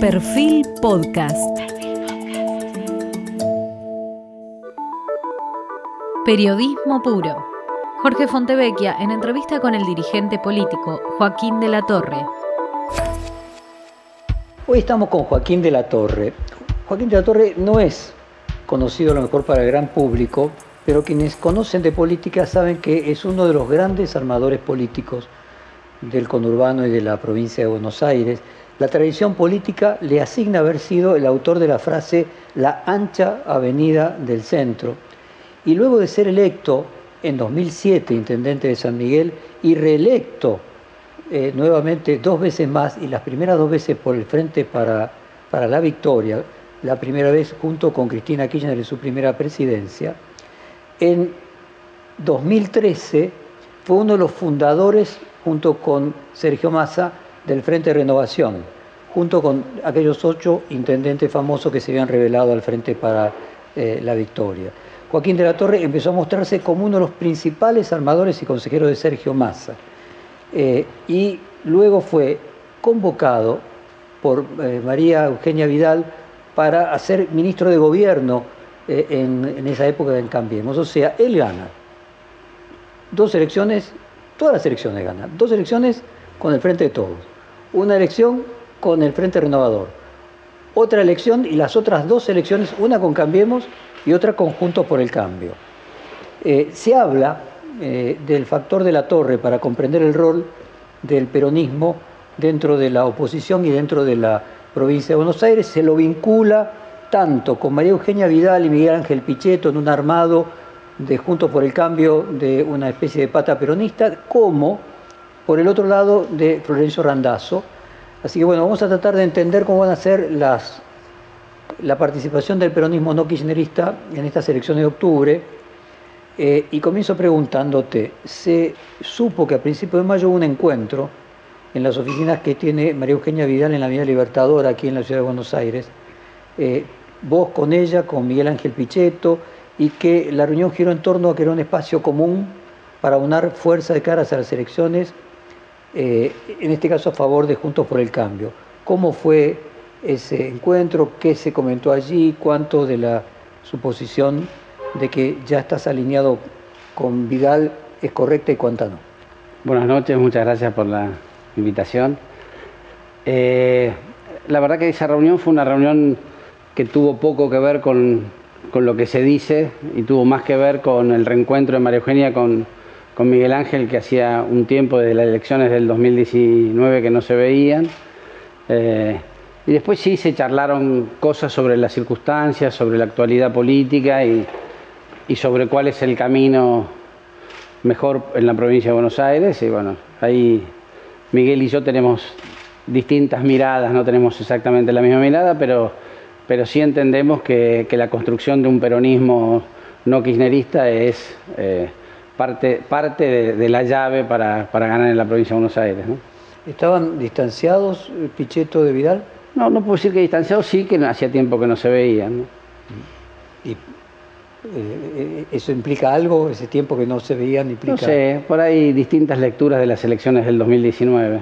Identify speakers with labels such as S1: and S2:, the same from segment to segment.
S1: Perfil Podcast. Periodismo puro. Jorge Fontevecchia en entrevista con el dirigente político Joaquín de la Torre.
S2: Hoy estamos con Joaquín de la Torre. Joaquín de la Torre no es conocido a lo mejor para el gran público, pero quienes conocen de política saben que es uno de los grandes armadores políticos del conurbano y de la provincia de Buenos Aires la tradición política le asigna haber sido el autor de la frase la ancha avenida del centro. Y luego de ser electo en 2007 intendente de San Miguel y reelecto eh, nuevamente dos veces más y las primeras dos veces por el Frente para, para la Victoria, la primera vez junto con Cristina Kirchner en su primera presidencia, en 2013 fue uno de los fundadores junto con Sergio Massa del Frente de Renovación, junto con aquellos ocho intendentes famosos que se habían revelado al Frente para eh, la Victoria. Joaquín de la Torre empezó a mostrarse como uno de los principales armadores y consejeros de Sergio Massa. Eh, y luego fue convocado por eh, María Eugenia Vidal para ser ministro de gobierno en, en, esa época en Cambiemos. O sea, él gana dos elecciones, todas las elecciones gana, dos elecciones con el Frente de Todos una elección con el Frente Renovador, otra elección y las otras dos elecciones, una con Cambiemos y otra con Juntos por el Cambio. Eh, se habla eh, del factor de la torre para comprender el rol del peronismo dentro de la oposición y dentro de la provincia de Buenos Aires, se lo vincula tanto con María Eugenia Vidal y Miguel Ángel Pichetto en un armado de Juntos por el Cambio de una especie de pata peronista, como por el otro lado de Florencio Randazzo. Así que bueno, vamos a tratar de entender cómo van a ser las, la participación del peronismo no kirchnerista en estas elecciones de octubre. Eh, y comienzo preguntándote, se supo que a principios de mayo hubo un encuentro en las oficinas que tiene María Eugenia Vidal en la Vía Libertadora, aquí en la ciudad de Buenos Aires, eh, vos con ella, con Miguel Ángel Pichetto, y que la reunión giró en torno a que era un espacio común para unar fuerza de caras a las elecciones eh, en este caso a favor de Juntos por el Cambio. ¿Cómo fue ese encuentro? ¿Qué se comentó allí? ¿Cuánto de la suposición de que ya estás alineado con Vidal es correcta y cuánta no?
S3: Buenas noches, muchas gracias por la invitación. Eh, la verdad que esa reunión fue una reunión que tuvo poco que ver con, con, lo que se dice y tuvo más que ver con el reencuentro de María Eugenia con, con Miguel Ángel, que hacía un tiempo desde las elecciones del 2019 que no se veían. Eh, y después sí se charlaron cosas sobre las circunstancias, sobre la actualidad política y, sobre cuál es el camino mejor en la provincia de Buenos Aires. Y bueno, ahí Miguel y yo tenemos distintas miradas, no tenemos exactamente la misma mirada, pero, pero sí entendemos que, la construcción de un peronismo no kirchnerista es... Eh, parte, parte de, la llave para, ganar en la provincia de Buenos Aires.
S2: ¿Estaban distanciados eh, Pichetto de Vidal?
S3: No, no puedo decir que distanciados, sí que hacía tiempo que no se veían.
S2: ¿Y eh, eso implica algo, ese tiempo que no se veían? Implica...
S3: No sé, por ahí distintas lecturas de las elecciones del 2019.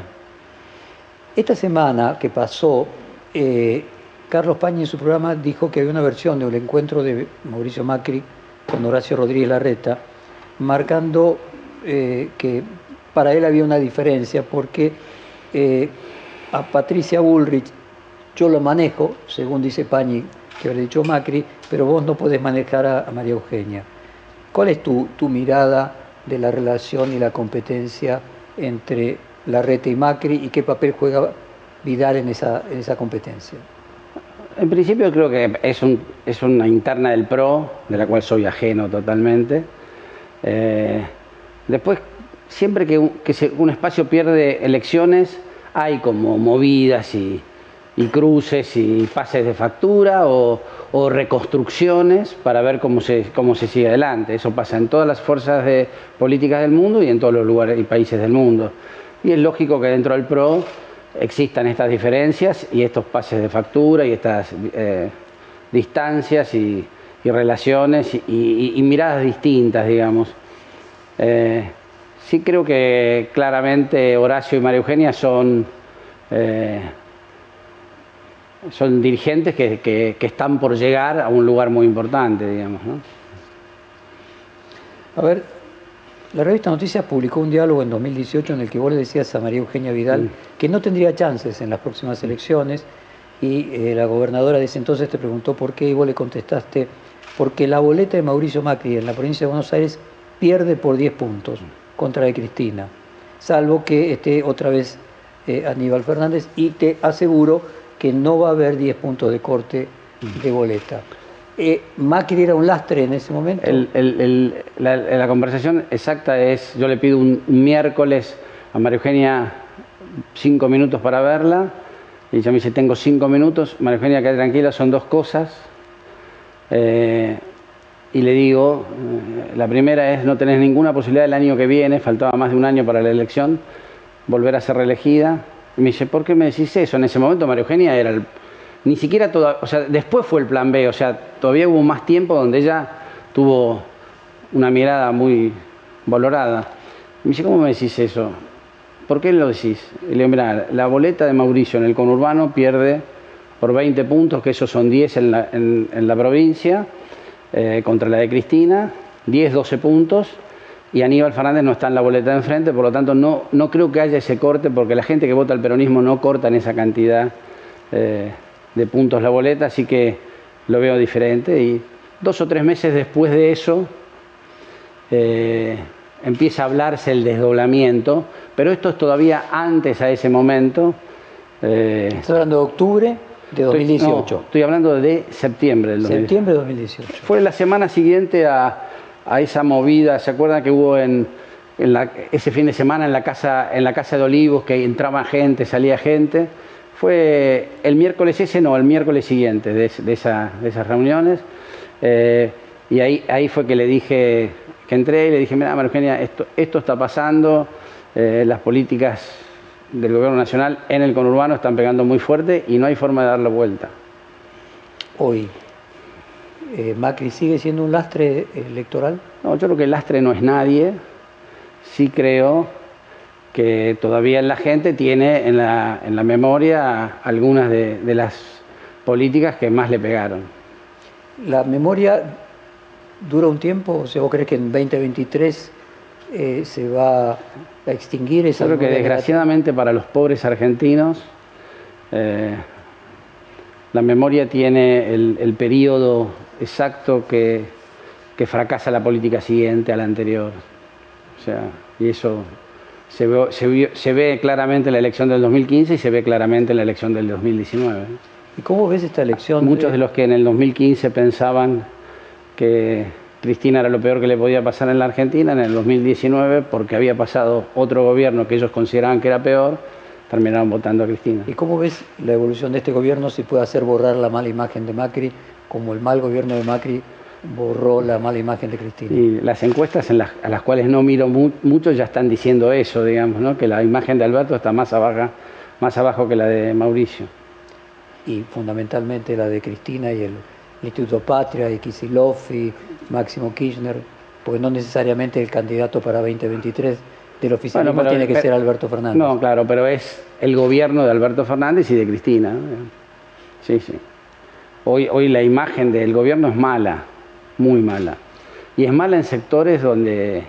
S2: Esta semana que pasó, eh, Carlos Pañi en su programa dijo que había una versión del encuentro de Mauricio Macri con Horacio Rodríguez Larreta, marcando eh, que para él había una diferencia, porque eh, a Patricia Bullrich yo lo manejo, según dice Pañi, que habría dicho Macri, pero vos no podés manejar a, María Eugenia. ¿Cuál es tu, tu, mirada de la relación y la competencia entre Larreta y Macri y qué papel juega Vidal en esa, en esa competencia?
S3: En principio creo que es, un, es una interna del PRO, de la cual soy ajeno totalmente. Eh, después, siempre que, un, espacio pierde elecciones, hay como movidas y, cruces y pases de factura o, reconstrucciones para ver cómo se, cómo se sigue adelante. Eso pasa en todas las fuerzas políticas del mundo y en todos los lugares y países del mundo. Y es lógico que dentro del PRO existan estas diferencias y estos pases de factura y estas eh, distancias y, y relaciones y, miradas distintas, digamos. Eh, sí creo que claramente Horacio y María Eugenia son, eh, son dirigentes que, que, están por llegar a un lugar muy importante, digamos. ¿no?
S2: A ver, la revista Noticias publicó un diálogo en 2018 en el que vos le decías a María Eugenia Vidal que no tendría chances en las próximas elecciones y eh, la gobernadora de ese entonces te preguntó por qué y vos le contestaste porque la boleta de Mauricio Macri en la provincia de Buenos Aires pierde por 10 puntos contra la de Cristina, salvo que esté otra vez eh, Aníbal Fernández y te aseguro que no va a haber 10 puntos de corte de boleta. Eh, Macri era un lastre en ese momento.
S3: la, conversación exacta es, yo le pido un, miércoles a María Eugenia cinco minutos para verla, y ella me dice, tengo cinco minutos, María Eugenia, quede tranquila, son dos cosas. Eh, y le digo, eh, la primera es no tenés ninguna posibilidad el año que viene, faltaba más de un año para la elección, volver a ser reelegida. Y me dice, ¿por qué me decís eso? En ese momento María Eugenia era ni siquiera todo, o sea, después fue el plan B, o sea, todavía hubo más tiempo donde ella tuvo una mirada muy valorada. Me dice, ¿cómo me decís eso? ¿Por qué lo decís? Y le digo, mira, la boleta de Mauricio en el conurbano pierde por 20 puntos, que esos son 10 en la, en, la provincia, eh, contra la de Cristina, 10, 12 puntos, y Aníbal Fernández no está en la boleta de enfrente, por lo tanto no, no creo que haya ese corte, porque la gente que vota al peronismo no corta en esa cantidad. Eh, de puntos la boleta, así que lo veo diferente. Y dos o tres meses después de eso eh, empieza a hablarse el desdoblamiento, pero esto es todavía antes a ese momento.
S2: Eh, ¿Estás hablando de octubre de 2018?
S3: Estoy, estoy hablando de septiembre del
S2: 2018. Septiembre de 2018.
S3: Fue la semana siguiente a, esa movida, ¿se acuerdan que hubo en, ese fin de semana en la, casa, en la Casa de Olivos que entraba gente, salía gente? Fue el miércoles ese, no, el miércoles siguiente de, esas reuniones. Eh, y ahí, ahí fue que le dije, que entré y le dije, mira, María esto, esto está pasando, eh, las políticas del gobierno nacional en el conurbano están pegando muy fuerte y no hay forma de darle vuelta.
S2: Hoy, eh, ¿Macri sigue siendo un lastre electoral?
S3: No, yo creo que el lastre no es nadie. Sí creo que todavía la gente tiene en la, en la memoria algunas de, las políticas que más le pegaron.
S2: ¿La memoria dura un tiempo? O sea, ¿Vos crees que en 2023 eh, se va a extinguir esa
S3: creo que desgraciadamente para los pobres argentinos eh, la memoria tiene el, el periodo exacto que, que fracasa la política siguiente a la anterior. O sea, y eso se ve, se, ve, claramente en la elección del 2015 y se ve claramente en la elección del 2019.
S2: ¿Y cómo ves esta elección?
S3: Muchos de los que en el 2015 pensaban que Cristina era lo peor que le podía pasar en la Argentina, en el 2019, porque había pasado otro gobierno que ellos consideraban que era peor, terminaron votando a Cristina.
S2: ¿Y cómo ves la evolución de este gobierno si puede hacer borrar la mala imagen de Macri, como el mal gobierno de Macri borró la mala imagen de Cristina.
S3: Y las encuestas en las, a las cuales no miro mucho ya están diciendo eso, digamos, ¿no? que la imagen de Alberto está más, abajo, más abajo que la de Mauricio.
S2: Y fundamentalmente la de Cristina y el, Instituto Patria, y Kisilov y Máximo Kirchner, porque no necesariamente el candidato para 2023 del oficialismo tiene que ser Alberto Fernández.
S3: No, claro, pero es el gobierno de Alberto Fernández y de Cristina. Sí, sí. Hoy, hoy la imagen del gobierno es mala muy mala. Y es mala en sectores donde,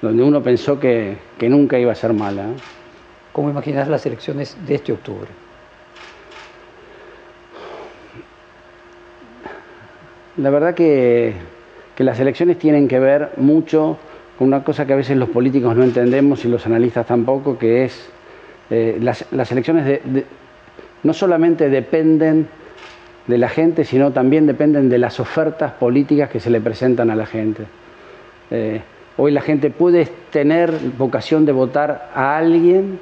S3: donde uno pensó que, nunca iba a ser mala.
S2: ¿Cómo imaginas las elecciones de este octubre?
S3: La verdad que, las elecciones tienen que ver mucho con una cosa que a veces los políticos no entendemos y los analistas tampoco, que es eh, las, elecciones no solamente dependen de la gente, sino también dependen de las ofertas políticas que se le presentan a la gente. Eh, hoy la gente puede tener vocación de votar a alguien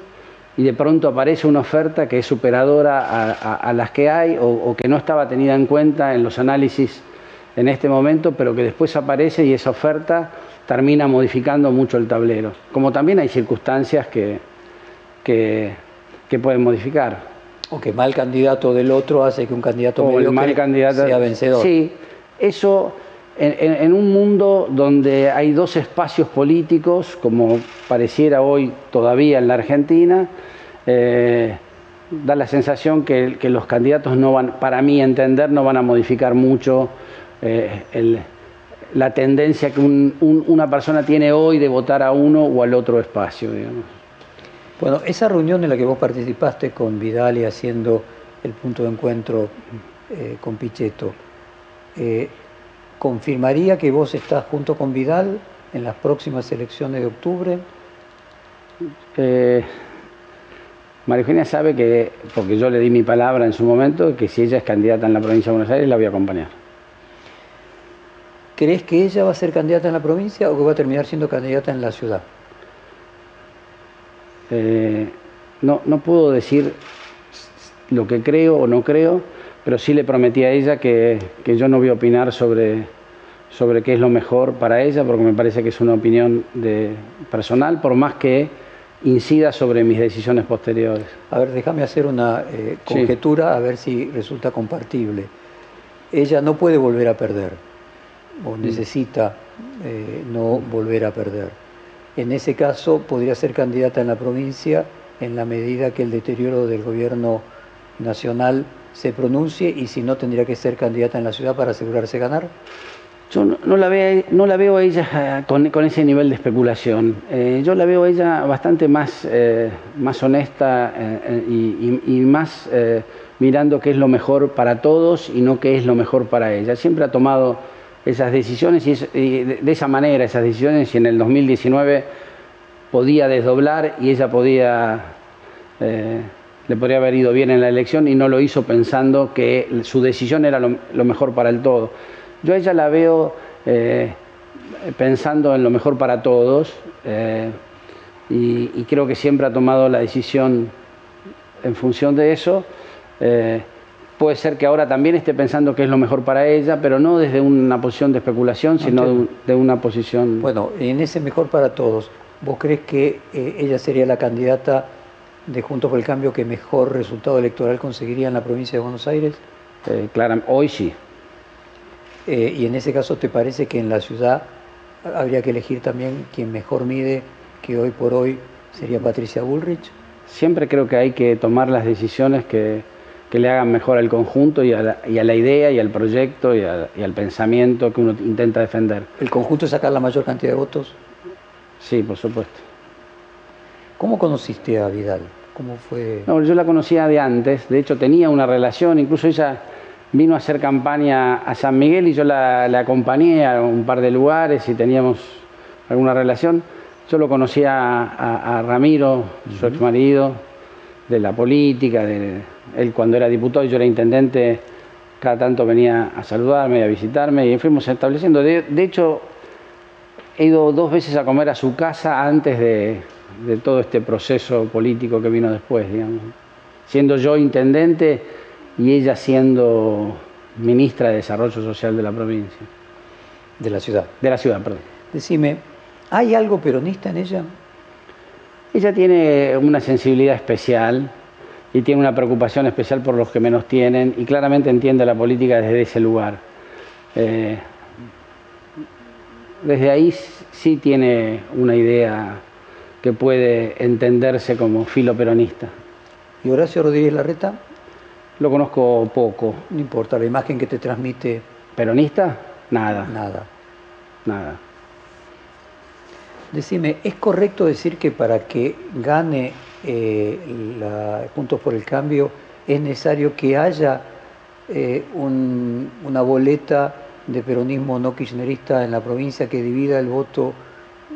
S3: y de pronto aparece una oferta que es superadora a, las que hay o, que no estaba tenida en cuenta en los análisis en este momento, pero que después aparece y esa oferta termina modificando mucho el tablero. Como también hay circunstancias que, que pueden modificar.
S2: O que mal candidato del otro hace que un candidato
S3: mal candidato, sea vencedor. Sí, eso en, un mundo donde hay dos espacios políticos, como pareciera hoy todavía en la Argentina, eh, da la sensación que, los candidatos no van, para mí entender, no van a modificar mucho eh, la tendencia que una persona tiene hoy de votar a uno o al otro espacio.
S2: Bueno, esa reunión en la que vos participaste con Vidal y haciendo el punto de encuentro eh, con Pichetto, eh, ¿confirmaría que vos estás junto con Vidal en las próximas elecciones de octubre?
S3: María Eugenia sabe que, porque yo le di mi palabra en su momento, que si ella es candidata en la provincia de Buenos Aires, la voy a acompañar.
S2: ¿Crees que ella va a ser candidata en la provincia o que va a terminar siendo candidata en la ciudad?
S3: Eh, no, no puedo decir lo que creo o no creo, pero sí le prometí a ella que, yo no voy a opinar sobre, sobre qué es lo mejor para ella, porque me parece que es una opinión de, personal, por más que incida sobre mis decisiones posteriores.
S2: A ver, déjame hacer una eh, conjetura a ver si resulta compartible. Ella no puede volver a perder o necesita eh, no volver a perder. En ese caso podría ser candidata en la provincia en la medida que el deterioro del gobierno nacional se pronuncie y si no tendría que ser candidata en la ciudad para asegurarse ganar.
S3: Yo no, la, veo, no la veo a ella eh, con, ese nivel de especulación. Eh, yo la veo a ella bastante más, eh, más honesta y, más mirando qué es lo mejor para todos y no qué es lo mejor para ella. Siempre ha tomado esas decisiones y, de, esa manera esas decisiones y en el 2019 podía desdoblar y ella podía, le podría haber ido bien en la elección y no lo hizo pensando que su decisión era lo mejor para el todo. Yo a ella la veo eh, pensando en lo mejor para todos eh, y, creo que siempre ha tomado la decisión en función de eso. Eh, puede ser que ahora también esté pensando que es lo mejor para ella, pero no desde una posición de especulación, sino de, una posición...
S2: Bueno, en ese mejor para todos, ¿vos crees que ella sería la candidata de Juntos por el Cambio que mejor resultado electoral conseguiría en la provincia de Buenos Aires?
S3: claro, hoy sí.
S2: Eh, y en ese caso, ¿te parece que en la ciudad habría que elegir también quien mejor mide, que hoy por hoy sería Patricia Bullrich?
S3: Siempre creo que hay que tomar las decisiones que, le hagan mejor al conjunto y a, la, idea y al proyecto y, al pensamiento que uno intenta defender.
S2: ¿El conjunto es sacar la mayor cantidad de votos?
S3: Sí, por supuesto.
S2: ¿Cómo conociste a Vidal? ¿Cómo fue?
S3: No, yo la conocía de antes, de hecho tenía una relación, incluso ella vino a hacer campaña a San Miguel y yo la, acompañé a un par de lugares y teníamos alguna relación. Yo lo conocía a, Ramiro, su ex marido, de la política, de, él cuando era diputado y yo era intendente, cada tanto venía a saludarme y a visitarme y fuimos estableciendo. De, hecho, he ido dos veces a comer a su casa antes de, de todo este proceso político que vino después, digamos. Siendo yo intendente, y ella siendo ministra de Desarrollo Social de la provincia.
S2: De la ciudad.
S3: De la ciudad, perdón.
S2: Decime, ¿hay algo peronista en ella?
S3: Ella tiene una sensibilidad especial y tiene una preocupación especial por los que menos tienen y claramente entiende la política desde ese lugar. Eh, desde ahí sí tiene una idea que puede entenderse como filo peronista.
S2: ¿Y Horacio Rodríguez Larreta?
S3: Lo conozco poco.
S2: No importa, la imagen que te transmite.
S3: ¿Peronista? Nada.
S2: Nada.
S3: Nada.
S2: Decime, ¿es correcto decir que para que gane eh, la Puntos por el Cambio es necesario que haya eh, una boleta de peronismo no kirchnerista en la provincia que divida el voto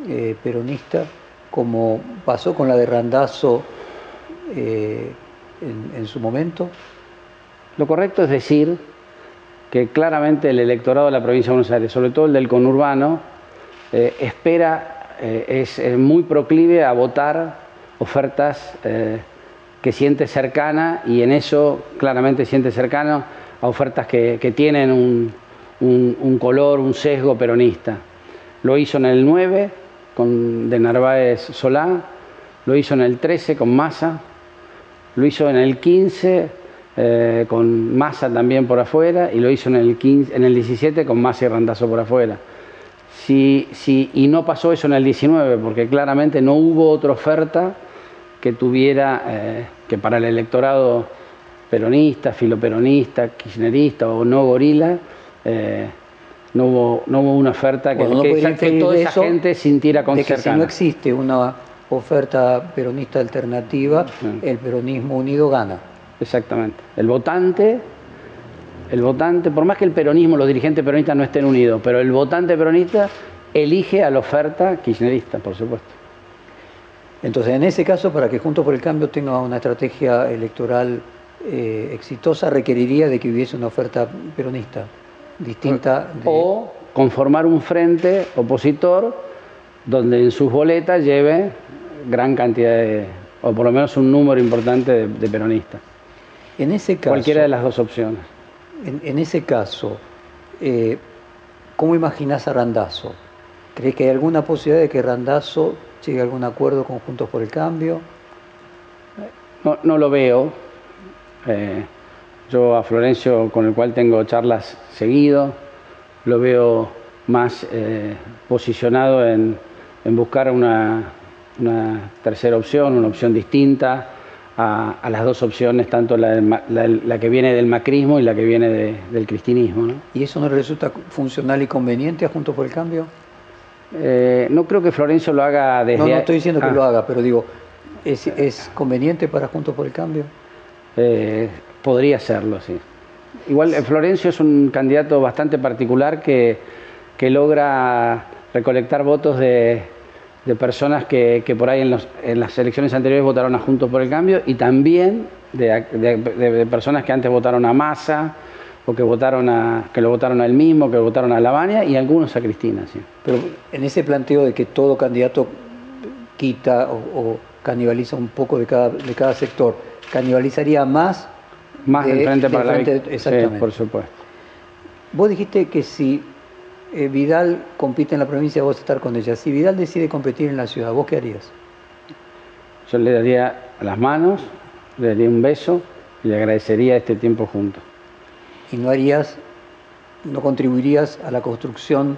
S2: eh, peronista, como pasó con la de Randazo en su momento?
S3: Lo correcto es decir que claramente el electorado de la provincia de Buenos Aires, sobre todo el del conurbano, espera, eh, es eh, muy proclive a votar ofertas que siente cercana y en eso claramente siente cercano a ofertas que, tienen un, color, un sesgo peronista. Lo hizo en el 9 con, de Narváez Solá, lo hizo en el 13 con Massa, lo hizo en el 15 eh, con Massa también por afuera y lo hizo en el, 15, en el 17 con Massa y Randazo por afuera. Si, si, y no pasó eso en el 19 porque claramente no hubo otra oferta que tuviera, eh, que para el electorado peronista, filoperonista, kirchnerista o no gorila, eh, no, hubo, no hubo una oferta que,
S2: Bueno,
S3: que que toda esa
S2: eso
S3: gente sintiera con
S2: de que si no existe una oferta peronista alternativa,
S3: Sí.
S2: el peronismo unido gana.
S3: Exactamente. El votante, el votante, por más que el peronismo, los dirigentes peronistas no estén unidos, pero el votante peronista elige a la oferta kirchnerista, por supuesto.
S2: Entonces, en ese caso, para que Juntos por el Cambio tenga una estrategia electoral eh, exitosa, requeriría de que hubiese una oferta peronista distinta. de-
S3: O conformar un frente opositor donde en sus boletas lleve gran cantidad de, o por lo menos un número importante de, de peronistas.
S2: en ese caso,
S3: Cualquiera de las dos opciones.
S2: En, en ese caso, eh, ¿cómo imaginás a Randazo? ¿Crees que hay alguna posibilidad de que Randazo llegue a algún acuerdo con Juntos por el Cambio?
S3: No, lo veo. Eh, yo a Florencio, con el cual tengo charlas seguido, lo veo más eh, posicionado en, buscar una tercera opción, una opción distinta a, a las dos opciones, tanto la, que viene del macrismo y la que viene de- del cristinismo. ¿no?
S2: ¿Y eso no le resulta funcional y conveniente a Juntos por el Cambio?
S3: Eh, no creo que Florencio lo haga desde...
S2: No, no estoy diciendo que
S3: Ah.
S2: lo haga, pero digo, ¿es, es conveniente para Juntos por el Cambio?
S3: Eh, podría serlo, sí. Igual eh, Florencio es un candidato bastante particular que, que logra recolectar votos de, de personas que, que por ahí en, los- en las elecciones anteriores votaron a Juntos por el Cambio y también de, de- de- de personas que antes votaron a Massa o que votaron a que lo votaron a él mismo, que votaron a Lavagna y algunos a Cristina, sí.
S2: Pero en ese planteo de que todo candidato quita o, o canibaliza un poco de cada, de cada sector, canibalizaría más
S3: Más
S2: de-
S3: del Frente
S2: del
S3: para la
S2: Frente-
S3: sí,
S2: exactamente.
S3: por supuesto.
S2: Vos dijiste que si eh, Vidal compite en la provincia, vos estar con ella. Si Vidal decide competir en la ciudad, ¿vos qué harías?
S3: Yo le daría las manos, le daría un beso y le agradecería este tiempo juntos.
S2: ¿Y no harías, no contribuirías a la construcción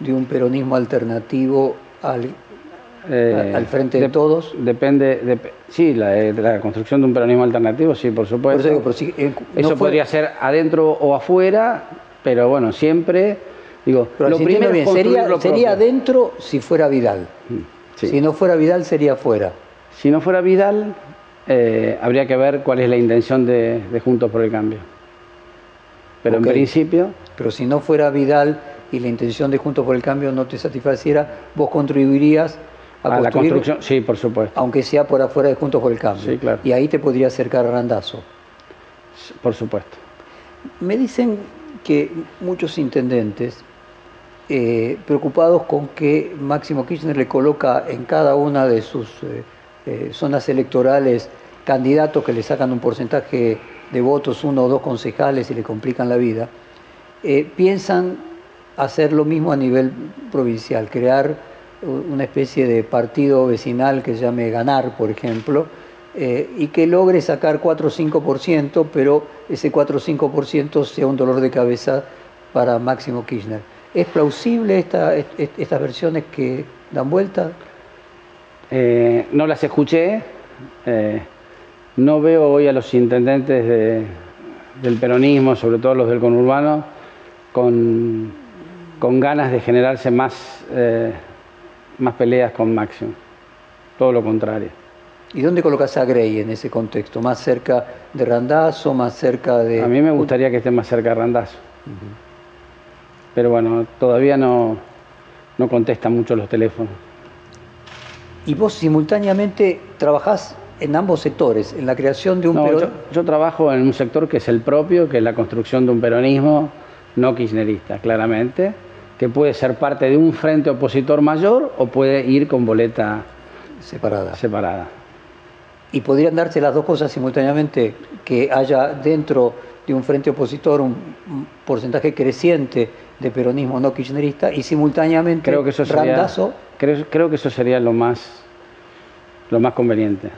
S2: de un peronismo alternativo al,
S3: Eh,
S2: al frente de todos?
S3: Depende, dep- sí, la, eh, la construcción de un peronismo alternativo, sí, por
S2: Por
S3: supuesto.
S2: eso digo, pero si, eh, no
S3: Eso
S2: fue-
S3: podría ser adentro o afuera, pero bueno, siempre, digo,
S2: pero
S3: lo primero
S2: bien, sería,
S3: lo
S2: sería adentro si fuera Vidal.
S3: Sí.
S2: Si no fuera Vidal, sería afuera.
S3: Si no fuera Vidal, eh, habría que ver cuál es la intención de, de Juntos por el Cambio. Pero en principio,
S2: Pero si no fuera Vidal y la intención de Juntos por el Cambio no te satisfaciera, vos contribuirías a,
S3: a la construcción, sí, por supuesto,
S2: aunque sea por afuera de Juntos por el Cambio.
S3: Sí, claro.
S2: Y ahí te podría acercar Randazo.
S3: por supuesto.
S2: Me dicen que muchos intendentes, eh, preocupados con que Máximo Kirchner le coloca en cada una de sus eh, eh, zonas electorales candidatos que le sacan un porcentaje de votos, uno o dos concejales y le complican la vida, piensan hacer lo mismo a nivel provincial, crear una especie de partido vecinal que se llame Ganar, por ejemplo, y que logre sacar 4 o 5%, pero ese 4 o 5% sea un dolor de cabeza para Máximo Kirchner. ¿Es plausible esta, est- est- estas versiones que dan vuelta?
S3: Eh, no las escuché. eh, no veo hoy a los intendentes de- del peronismo, sobre todo los del conurbano, con, con ganas de generarse más, eh, más peleas con Máximo. Todo lo contrario.
S2: ¿Y dónde colocas a Grey en ese contexto? ¿Más cerca de Randazzo, más cerca de...?
S3: A mí me gustaría que esté más cerca de Randazo. Pero bueno, todavía no, no contestan mucho los teléfonos.
S2: Y vos simultáneamente trabajás en ambos sectores, en la creación de un...
S3: No,
S2: pero-
S3: yo, yo trabajo en un sector que es el propio, que es la construcción de un peronismo no kirchnerista, claramente, que puede ser parte de un frente opositor mayor o puede ir con boleta
S2: separada.
S3: separada.
S2: Y podrían darse las dos cosas simultáneamente, que haya dentro de un frente opositor un porcentaje creciente de peronismo no kirchnerista y simultáneamente
S3: Creo que eso sería,
S2: Randazzo,
S3: creo, creo que eso sería lo más, lo más conveniente.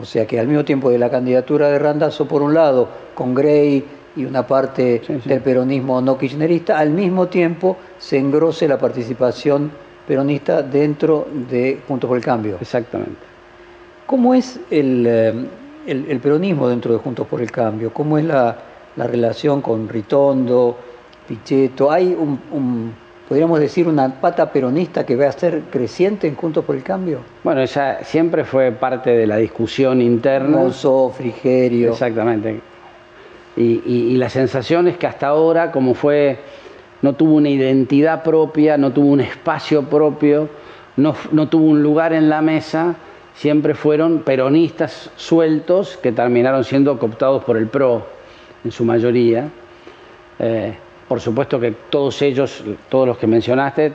S2: o sea que al mismo tiempo de la candidatura de Randazzo por un lado, con Grey y una parte
S3: Sí, sí.
S2: del peronismo no kirchnerista, al mismo tiempo se engrose la participación peronista dentro de Juntos por el Cambio.
S3: Exactamente.
S2: ¿Cómo es el, el, peronismo dentro de Juntos por el Cambio? ¿Cómo es la, la relación con Ritondo, Pichetto? ¿Hay un podríamos decir, una pata peronista que va a ser creciente en Juntos por el Cambio?
S3: Bueno, esa siempre fue parte de la discusión interna.
S2: Mozo, Frigerio.
S3: Exactamente. Y, la sensación es que hasta ahora, como fue, no tuvo una identidad propia, no tuvo un espacio propio, no, no tuvo un lugar en la mesa, siempre fueron peronistas sueltos que terminaron siendo cooptados por el PRO en su mayoría. Eh, por supuesto que todos ellos, todos los que mencionaste,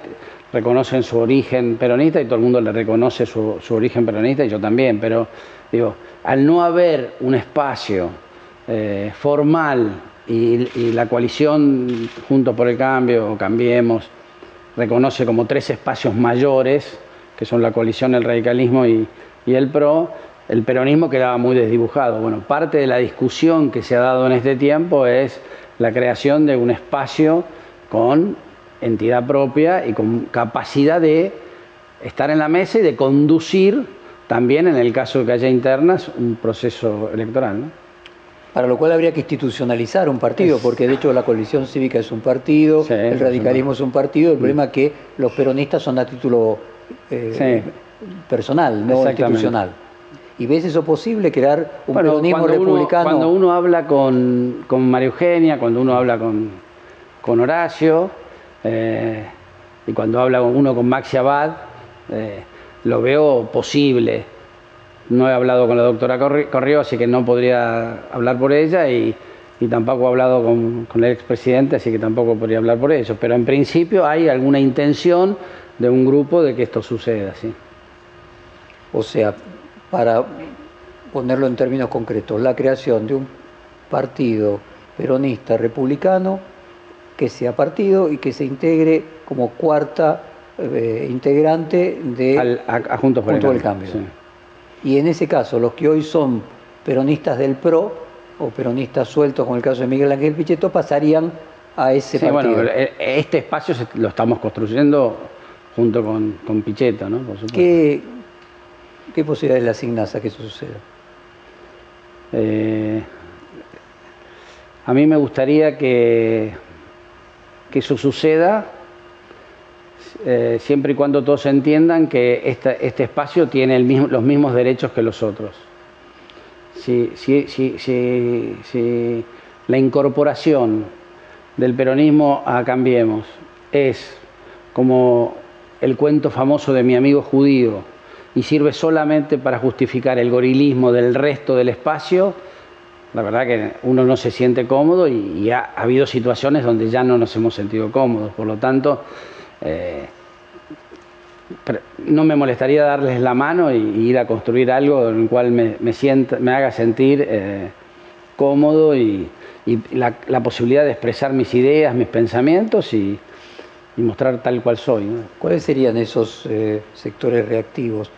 S3: reconocen su origen peronista y todo el mundo le reconoce su, origen peronista y yo también, pero digo, al no haber un espacio eh, formal y, la coalición Juntos por el Cambio o Cambiemos reconoce como tres espacios mayores, que son la coalición, el radicalismo y, y el PRO, el peronismo quedaba muy desdibujado. Bueno, parte de la discusión que se ha dado en este tiempo es la creación de un espacio con entidad propia y con capacidad de estar en la mesa y de conducir también, en el caso de que haya internas, un proceso electoral.
S2: Para lo cual habría que institucionalizar un partido, porque de hecho la coalición cívica es un partido, el radicalismo es un partido, el problema es que los peronistas son a título eh, personal, no institucional. ¿Y ves eso posible, crear un peronismo republicano?
S3: cuando uno habla con, con, María Eugenia, cuando uno habla con, con Horacio, eh, y cuando habla uno con Maxi Abad, eh, lo veo posible. No he hablado con la doctora Corrió, así que no podría hablar por ella, y, y tampoco he hablado con, con el expresidente, así que tampoco podría hablar por ellos. Pero en principio hay alguna intención de un grupo de que esto suceda, ¿sí?
S2: O sea, para ponerlo en términos concretos, la creación de un partido peronista republicano que sea partido y que se integre como cuarta eh, integrante de
S3: Juntos por el Cambio.
S2: Y en ese caso, los que hoy son peronistas del PRO o peronistas sueltos, como el caso de Miguel Ángel Pichetto, pasarías a ese sí, partido. Bueno,
S3: eh, este espacio lo estamos construyendo junto con, con Pichetto, ¿no?
S2: Por supuesto. ¿Qué, ¿Qué posibilidades le asignas a que eso suceda?
S3: Eh, a mí me gustaría que, que eso suceda eh, siempre y cuando todos entiendan que este espacio tiene los mismos derechos que los otros. Si, si la incorporación del peronismo a Cambiemos es como el cuento famoso de mi amigo judío, y sirve solamente para justificar el gorilismo del resto del espacio, la verdad que uno no se siente cómodo y, ha, habido situaciones donde ya no nos hemos sentido cómodos. Por lo tanto, eh, no me molestaría darles la mano y, ir a construir algo en el cual me, me haga sentir eh, cómodo y, la, posibilidad de expresar mis ideas, mis pensamientos y, mostrar tal cual soy.
S2: ¿Cuáles serían esos eh, sectores reactivos?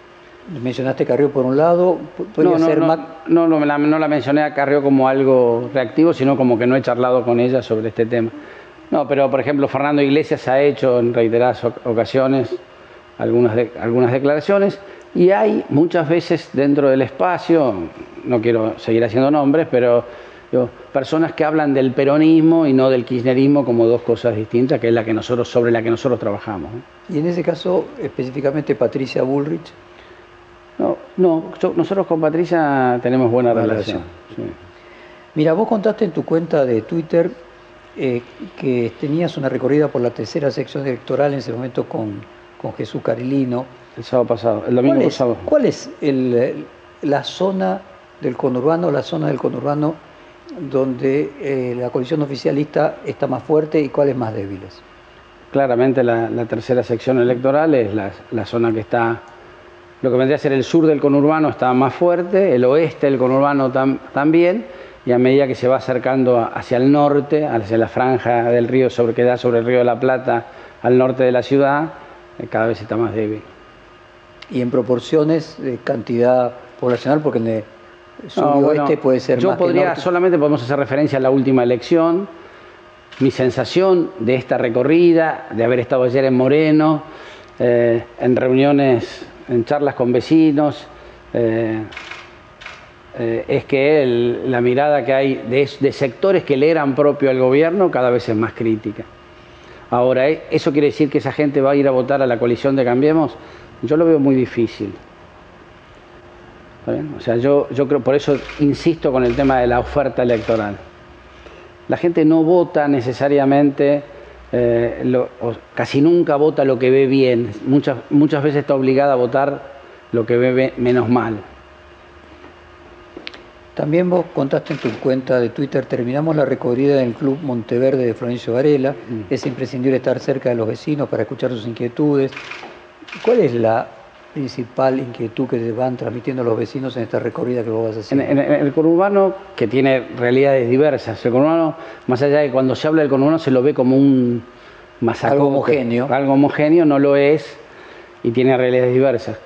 S2: Mencionaste Carrió por un lado,
S3: no, no, no, no, la, no la mencioné a Carrió como algo reactivo, sino como que no he charlado con ella sobre este tema. No, pero por ejemplo Fernando Iglesias ha hecho en reiteradas ocasiones algunas, algunas declaraciones y hay muchas veces dentro del espacio, no quiero seguir haciendo nombres, pero personas que hablan del peronismo y no del kirchnerismo como dos cosas distintas, que es la que nosotros, sobre la que nosotros trabajamos.
S2: Y en ese caso, específicamente Patricia Bullrich,
S3: no, no nosotros con Patricia tenemos buena, relación.
S2: Mira, vos contaste en tu cuenta de Twitter eh, que tenías una recorrida por la tercera sección electoral en ese momento con, Jesús Carilino.
S3: El sábado pasado, el domingo pasado.
S2: ¿Cuál es la zona del conurbano, la zona del conurbano donde eh, la coalición oficialista está más fuerte y cuáles más débiles?
S3: Claramente la, tercera sección electoral es la zona que está lo que vendría a ser el sur del conurbano está más fuerte, el oeste del conurbano también, y a medida que se va acercando hacia el norte, hacia la franja del río sobre, que da sobre el río de la Plata, al norte de la ciudad, eh, cada vez está más débil.
S2: ¿Y en proporciones de cantidad poblacional? Porque en el sur y oeste puede ser
S3: yo
S2: más
S3: podría, solamente podemos hacer referencia a la última elección. Mi sensación de esta recorrida, de haber estado ayer en Moreno, eh, en reuniones en charlas con vecinos eh, eh, es que la mirada que hay de, de, sectores que le eran propio al gobierno cada vez es más crítica. Ahora, ¿eso quiere decir que esa gente va a ir a votar a la coalición de Cambiemos? Yo lo veo muy difícil. O sea, yo, yo creo, por eso insisto con el tema de la oferta electoral. La gente no vota necesariamente, eh, casi nunca vota lo que ve bien, muchas, muchas veces está obligada a votar lo que ve menos mal.
S2: También vos contaste en tu cuenta de Twitter, terminamos la recorrida del Club Monteverde de Florencio Varela, mm. es imprescindible estar cerca de los vecinos para escuchar sus inquietudes. ¿Cuál es la principal inquietud que te van transmitiendo los vecinos en esta recorrida que vos vas a hacer?
S3: En, el conurbano, que tiene realidades diversas, el conurbano, más allá de cuando se habla del conurbano se lo ve como un masacre.
S2: Algo homogéneo.
S3: Algo homogéneo, no lo es y tiene realidades diversas.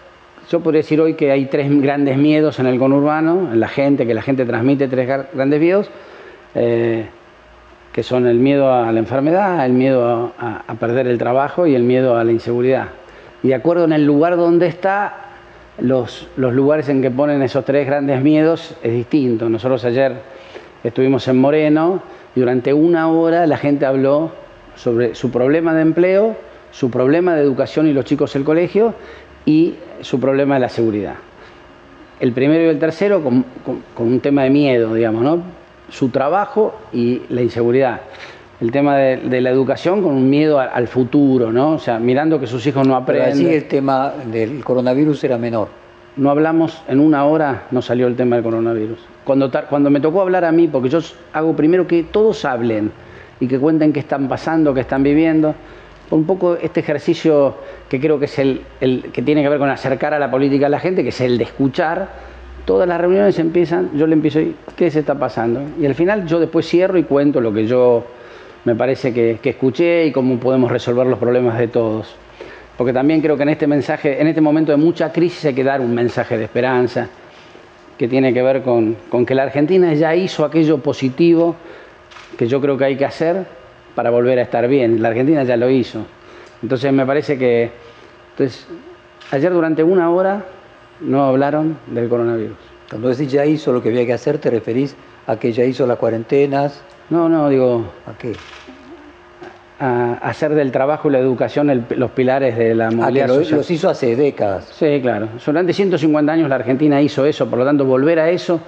S3: Yo podría decir hoy que hay tres grandes miedos en el conurbano, en la gente, que la gente transmite tres grandes miedos, eh, que son el miedo a la enfermedad, el miedo a perder el trabajo y el miedo a la inseguridad y de acuerdo en el lugar donde está, los, los lugares en que ponen esos tres grandes miedos es distinto. Nosotros ayer estuvimos en Moreno y durante una hora la gente habló sobre su problema de empleo, su problema de educación y los chicos del colegio y su problema de la seguridad. El primero y el tercero con, con un tema de miedo, digamos, ¿no? Su trabajo y la inseguridad el tema de, la educación con un miedo al, futuro, ¿no? O sea, mirando que sus hijos no aprenden.
S2: Pero así el tema del coronavirus era menor.
S3: No hablamos, en una hora no salió el tema del coronavirus. Cuando, cuando me tocó hablar a mí, porque yo hago primero que todos hablen y que cuenten qué están pasando, qué están viviendo, un poco este ejercicio que creo que es el, el que tiene que ver con acercar a la política a la gente, que es el de escuchar, todas las reuniones empiezan, yo le empiezo ¿qué se está pasando? Y al final yo después cierro y cuento lo que yo me parece que, escuché y cómo podemos resolver los problemas de todos. Porque también creo que en este mensaje, en este momento de mucha crisis hay que dar un mensaje de esperanza que tiene que ver con, que la Argentina ya hizo aquello positivo que yo creo que hay que hacer para volver a estar bien. La Argentina ya lo hizo. Entonces me parece que entonces, ayer durante una hora no hablaron del coronavirus.
S2: Cuando decís ya hizo lo que había que hacer, ¿te referís a que ya hizo las cuarentenas,
S3: no, no, digo. ¿A qué? A hacer del trabajo y la educación los pilares de la
S2: movilidad social. Los hizo hace décadas.
S3: Sí, claro. Durante 150 años la Argentina hizo eso, por lo tanto, volver a eso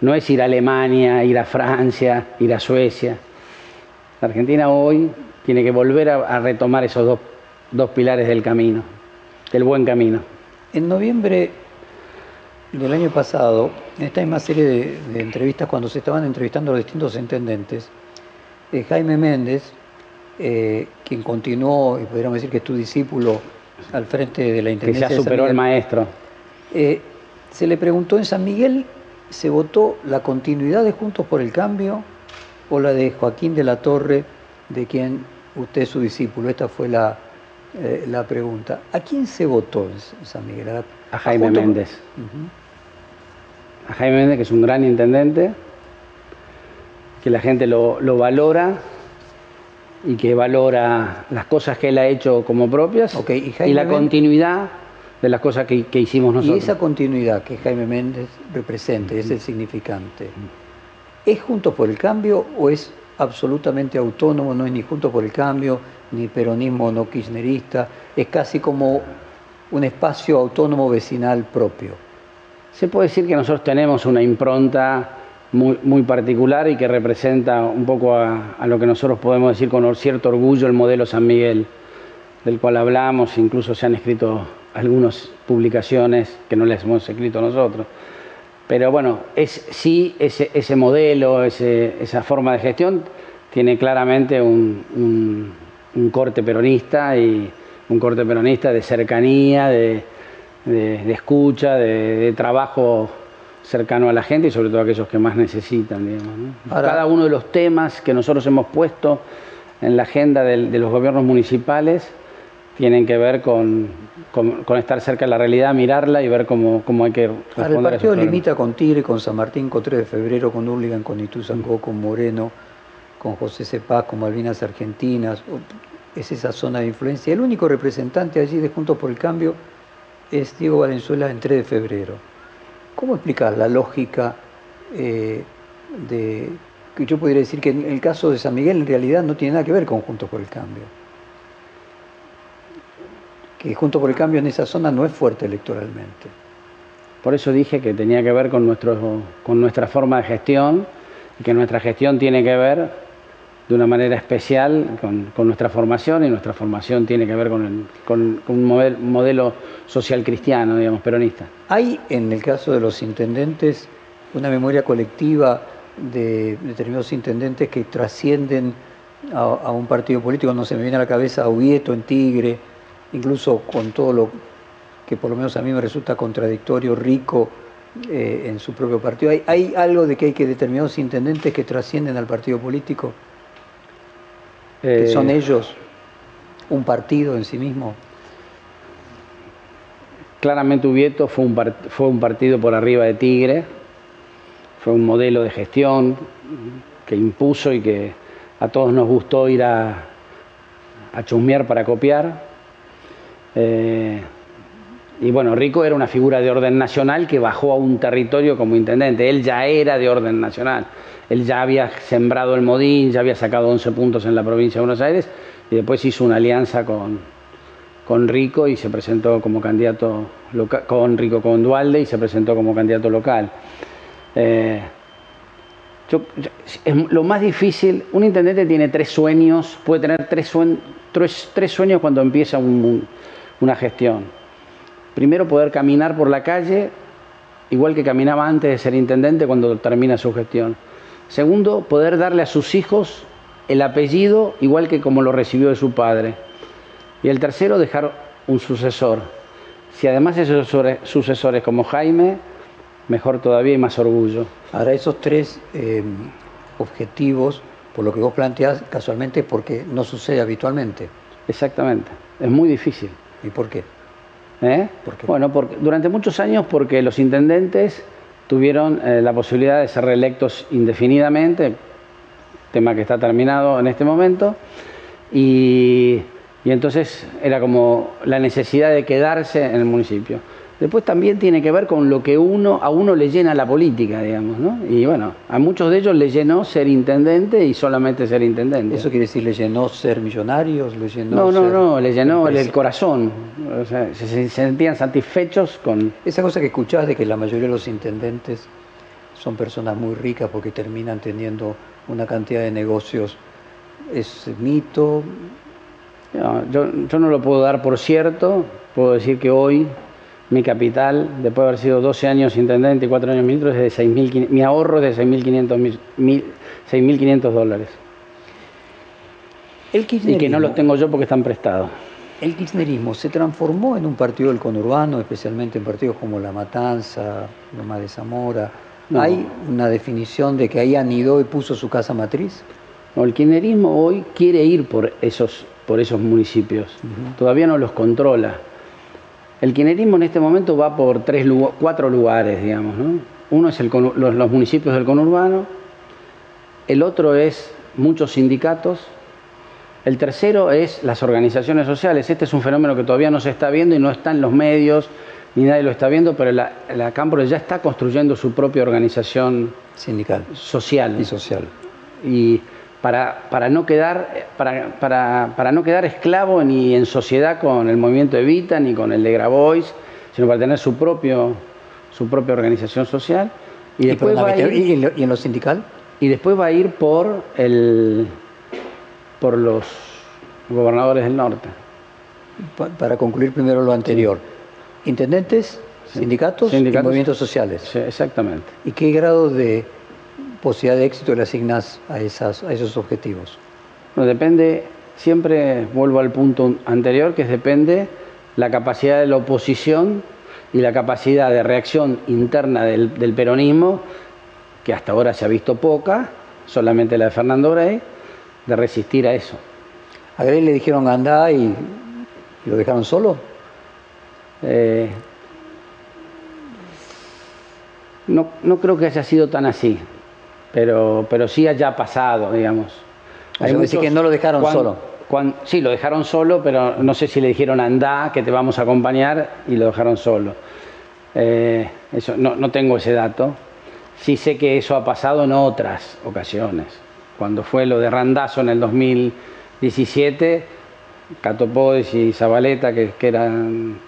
S3: no es ir a Alemania, ir a Francia, ir a Suecia. La Argentina hoy tiene que volver a, retomar esos dos, pilares del camino, del buen camino.
S2: En noviembre del año pasado, en esta misma serie de, entrevistas, cuando se estaban entrevistando a los distintos intendentes, eh, Jaime Méndez, eh, quien continuó, y podríamos decir que es tu discípulo al frente de la Intendencia.
S3: Que ya superó el maestro.
S2: Eh, se le preguntó en San Miguel, ¿se votó la continuidad de Juntos por el Cambio o la de Joaquín de la Torre, de quien usted es su discípulo? Esta fue la, la pregunta. ¿A quién se votó en San Miguel?
S3: A, Jaime Méndez a Jaime Méndez, que es un gran intendente, que la gente lo, valora y que valora las cosas que él ha hecho como propias y, la continuidad de las cosas que, hicimos nosotros.
S2: Y esa continuidad que Jaime Méndez represente, es el significante, ¿es Juntos por el Cambio o es absolutamente autónomo? No es ni Juntos por el Cambio, ni peronismo no kirchnerista, es casi como un espacio autónomo vecinal propio.
S3: Se puede decir que nosotros tenemos una impronta muy, muy particular y que representa un poco a, lo que nosotros podemos decir con cierto orgullo el modelo San Miguel, del cual hablamos, incluso se han escrito algunas publicaciones que no les hemos escrito nosotros. Pero bueno, es, sí, ese, ese modelo, esa forma de gestión tiene claramente un, un corte peronista y un corte peronista de cercanía, de, de, escucha, de, trabajo cercano a la gente y sobre todo a aquellos que más necesitan. Cada uno de los temas que nosotros hemos puesto en la agenda de, los gobiernos municipales tienen que ver con, estar cerca de la realidad, mirarla y ver cómo, hay que responder.
S2: el partido limita con Tigre, con San Martín, con 3 de febrero, con Urligan, con Ituzangó, con Moreno, con José Cepaz, con Malvinas Argentinas. Es esa zona de influencia. El único representante allí de Juntos por el Cambio es Diego Valenzuela en 3 de febrero. ¿Cómo explicas la lógica eh, de que yo podría decir que en el caso de San Miguel en realidad no tiene nada que ver con Juntos por el Cambio? Que Juntos por el Cambio en esa zona no es fuerte electoralmente.
S3: Por eso dije que tenía que ver con, nuestro, con nuestra forma de gestión y que nuestra gestión tiene que ver de una manera especial con, nuestra formación y nuestra formación tiene que ver con, un modelo, social cristiano, digamos, peronista.
S2: ¿Hay en el caso de los intendentes una memoria colectiva de determinados intendentes que trascienden a, un partido político? No se me viene a la cabeza a Ubieto en Tigre, incluso con todo lo que por lo menos a mí me resulta contradictorio, rico eh, en su propio partido. ¿Hay, ¿Hay algo de que hay que determinados intendentes que trascienden al partido político? Que son eh, ellos un partido en sí mismo?
S3: Claramente Ubieto fue un, fue un partido por arriba de Tigre, fue un modelo de gestión que impuso y que a todos nos gustó ir a, a chusmear para copiar. Eh, y bueno, Rico era una figura de orden nacional que bajó a un territorio como intendente. Él ya era de orden nacional. Él ya había sembrado el Modín, ya había sacado 11 puntos en la provincia de Buenos Aires y después hizo una alianza con, con Rico y se presentó como candidato local, con Rico con Dualde y se presentó como candidato local. Eh, lo más difícil, un intendente tiene tres sueños, puede tener tres, sueños cuando empieza una gestión. Primero, poder caminar por la calle, igual que caminaba antes de ser intendente cuando termina su gestión. Segundo, poder darle a sus hijos el apellido igual que como lo recibió de su padre. Y el tercero, dejar un sucesor. Si además esos sucesores como Jaime, mejor todavía y más orgullo.
S2: Ahora, esos tres eh, objetivos, por lo que vos planteás, casualmente porque no sucede habitualmente.
S3: Exactamente, es muy difícil.
S2: ¿Y por qué?
S3: ¿Eh? Bueno, porque, durante muchos años porque los intendentes tuvieron eh, la posibilidad de ser reelectos indefinidamente, tema que está terminado en este momento, y, y entonces era como la necesidad de quedarse en el municipio. Después también tiene que ver con lo que uno, a uno le llena la política, digamos, ¿no? Y bueno, a muchos de ellos le llenó ser intendente y solamente ser intendente.
S2: ¿Eso quiere decir le llenó ser millonarios? Le llenó
S3: no, no, no, le llenó el, corazón. O sea, se, sentían satisfechos con...
S2: Esa cosa que escuchás de que la mayoría de los intendentes son personas muy ricas porque terminan teniendo una cantidad de negocios, ¿es mito?
S3: yo, yo no lo puedo dar por cierto, puedo decir que hoy mi capital, después de haber sido 12 años intendente y 4 años ministro, es de 6.500, mi ahorro es de 6.500 dólares. El y que no los tengo yo porque están prestados.
S2: El kirchnerismo se transformó en un partido del conurbano, especialmente en partidos como La Matanza, Loma de Zamora. ¿Hay una definición de que ahí anidó y puso su casa matriz?
S3: No, el kirchnerismo hoy quiere ir por esos, por esos municipios. Todavía no los controla el kirchnerismo en este momento va por tres, cuatro lugares, digamos. Uno es los, municipios del conurbano, el otro es muchos sindicatos, el tercero es las organizaciones sociales. Este es un fenómeno que todavía no se está viendo y no está en los medios, ni nadie lo está viendo, pero la, la ya está construyendo su propia organización
S2: sindical
S3: social.
S2: Y social.
S3: Y para, para, no quedar, para, para, para, no quedar esclavo ni en sociedad con el movimiento Evita ni con el de Grabois, sino para tener su, propio, su propia organización social.
S2: Y, después va a ir, ¿Y en lo sindical?
S3: Y después va a ir por, el, por los gobernadores del norte.
S2: para concluir primero lo anterior. Intendentes, sindicatos, y movimientos sociales.
S3: Sí, exactamente.
S2: ¿Y qué grado de posibilidad de éxito le asignas a, esas, a esos objetivos?
S3: No, depende, siempre vuelvo al punto anterior, que depende la capacidad de la oposición y la capacidad de reacción interna del, peronismo, que hasta ahora se ha visto poca, solamente la de Fernando Grey, de resistir a eso.
S2: ¿A Grey le dijeron anda y, y lo dejaron solo? Eh,
S3: no, no creo que haya sido tan así pero, pero sí haya pasado, digamos.
S2: Hay decir que no lo dejaron solo.
S3: sí, lo dejaron solo, pero no sé si le dijeron anda, que te vamos a acompañar, y lo dejaron solo. Eh, eso, no, no tengo ese dato. Sí sé que eso ha pasado en otras ocasiones. Cuando fue lo de Randazo en el 2017, Catopodis y Zabaleta, que, que, eran,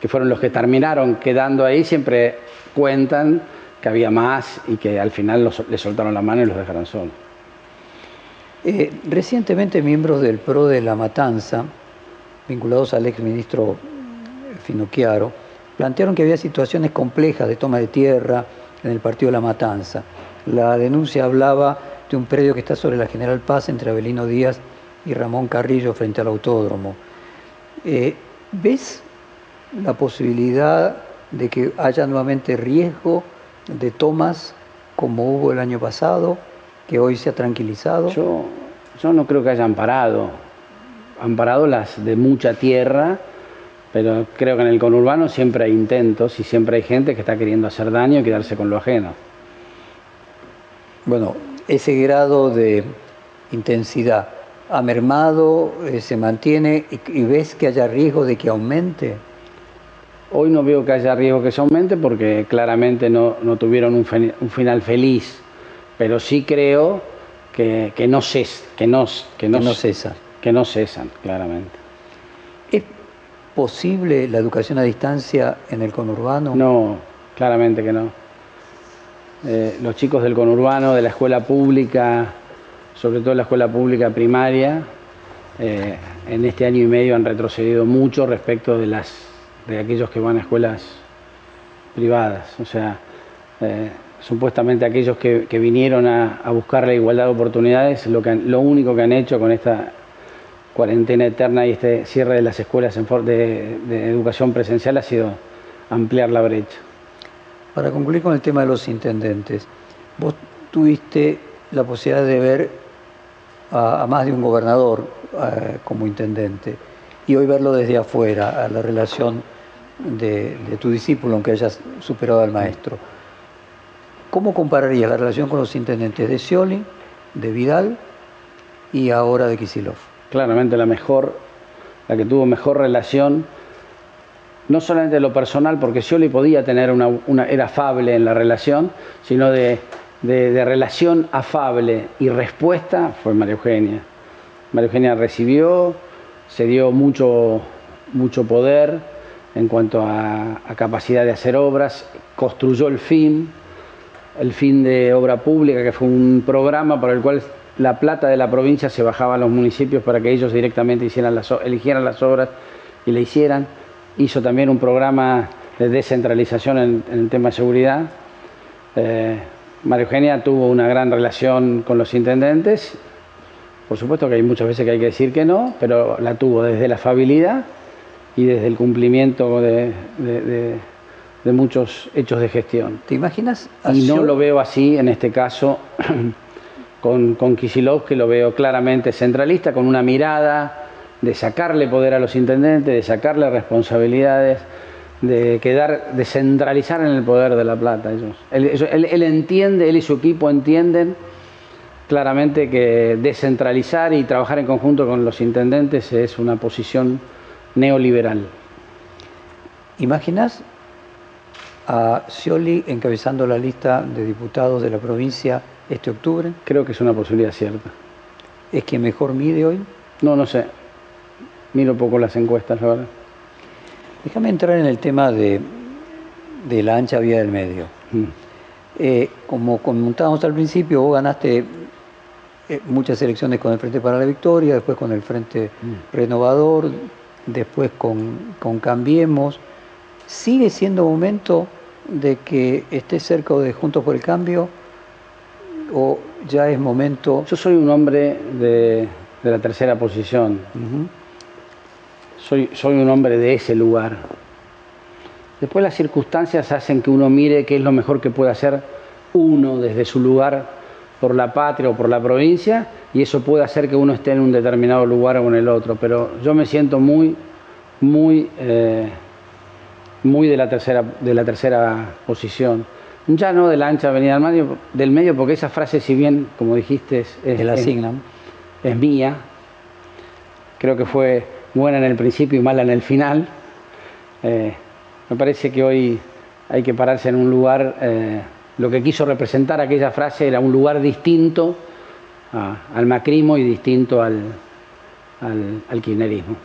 S3: que fueron los que terminaron quedando ahí, siempre cuentan que había más y que al final los, le soltaron la mano y los dejaron solos.
S2: Eh, recientemente miembros del PRO de La Matanza, vinculados al exministro Finocchiaro, plantearon que había situaciones complejas de toma de tierra en el partido de La Matanza. La denuncia hablaba de un predio que está sobre la General Paz entre Abelino Díaz y Ramón Carrillo frente al autódromo. Eh, ¿Ves la posibilidad de que haya nuevamente riesgo de tomas como hubo el año pasado, que hoy se ha tranquilizado?
S3: Yo, yo no creo que hayan parado. Han parado las de mucha tierra, pero creo que en el conurbano siempre hay intentos y siempre hay gente que está queriendo hacer daño y quedarse con lo ajeno.
S2: Bueno, ese grado de intensidad ha mermado, eh, se mantiene y, y ves que haya riesgo de que aumente.
S3: Hoy no veo que haya riesgo que se aumente porque claramente no, no tuvieron un, fe- un final feliz, pero sí creo que, que no, ces, que no, que no,
S2: Que no cesa.
S3: que no cesan, claramente.
S2: ¿Es posible la educación a distancia en el conurbano?
S3: No, claramente que no. Eh, los chicos del conurbano, de la escuela pública, sobre todo la escuela pública primaria, eh, en este año y medio han retrocedido mucho respecto de las de aquellos que van a escuelas privadas. O sea, eh, supuestamente aquellos que, vinieron a, buscar la igualdad de oportunidades, lo, que lo único que han hecho con esta cuarentena eterna y este cierre de las escuelas en de, de educación presencial ha sido ampliar la brecha.
S2: Para concluir con el tema de los intendentes, vos tuviste la posibilidad de ver a, a más de un gobernador eh, como intendente y hoy verlo desde afuera, a la relación de, tu discípulo, aunque hayas superado al maestro. ¿Cómo compararías la relación con los intendentes de Scioli, de Vidal y ahora de Kisilov?
S3: Claramente la mejor, la que tuvo mejor relación no solamente de lo personal, porque Scioli podía tener una, una, era afable en la relación, sino de, de, de, relación afable y respuesta fue María Eugenia. María Eugenia recibió, se dio mucho, mucho poder en cuanto a, capacidad de hacer obras, construyó el fin, el fin de obra pública, que fue un programa por el cual la plata de la provincia se bajaba a los municipios para que ellos directamente hicieran las, eligieran las obras y le hicieran hizo también un programa de descentralización en, en el tema de seguridad. Eh, María Eugenia tuvo una gran relación con los intendentes. Por supuesto que hay muchas veces que hay que decir que no, pero la tuvo desde la afabilidad y desde el cumplimiento de, de, de, de muchos hechos de gestión.
S2: ¿Te imaginas?
S3: Y no lo veo así en este caso con, con Kisilov, que lo veo claramente centralista, con una mirada de sacarle poder a los intendentes, de sacarle responsabilidades, de quedar, de centralizar en el poder de la plata. Ellos. Él, él, él, entiende, él y su equipo entienden claramente que descentralizar y trabajar en conjunto con los intendentes es una posición neoliberal.
S2: ¿Imaginas a Scioli encabezando la lista de diputados de la provincia este octubre?
S3: Creo que es una posibilidad cierta.
S2: ¿Es quien mejor mide hoy?
S3: No, no sé miro poco las encuestas, la verdad.
S2: Déjame entrar en el tema de, de la ancha vía del medio. Mm. Eh, como comentábamos al principio, vos ganaste eh, muchas elecciones con el Frente para la Victoria, después con el Frente mm. Renovador, después con, con Cambiemos. ¿Sigue siendo momento de que estés cerca de Juntos por el Cambio o ya es momento...
S3: Yo soy un hombre de, de la tercera posición. Uh -huh soy, soy, un hombre de ese lugar. Después las circunstancias hacen que uno mire qué es lo mejor que puede hacer uno desde su lugar por la patria o por la provincia y eso puede hacer que uno esté en un determinado lugar o en el otro. Pero yo me siento muy, muy, eh, muy de la tercera, de la tercera posición. Ya no de la ancha avenida del medio, del medio porque esa frase, si bien, como dijiste, es, es,
S2: la
S3: es, es mía, creo que fue buena en el principio y mala en el final. Eh, me parece que hoy hay que pararse en un lugar, eh, lo que quiso representar aquella frase era un lugar distinto al macrismo y distinto al, al, kirchnerismo.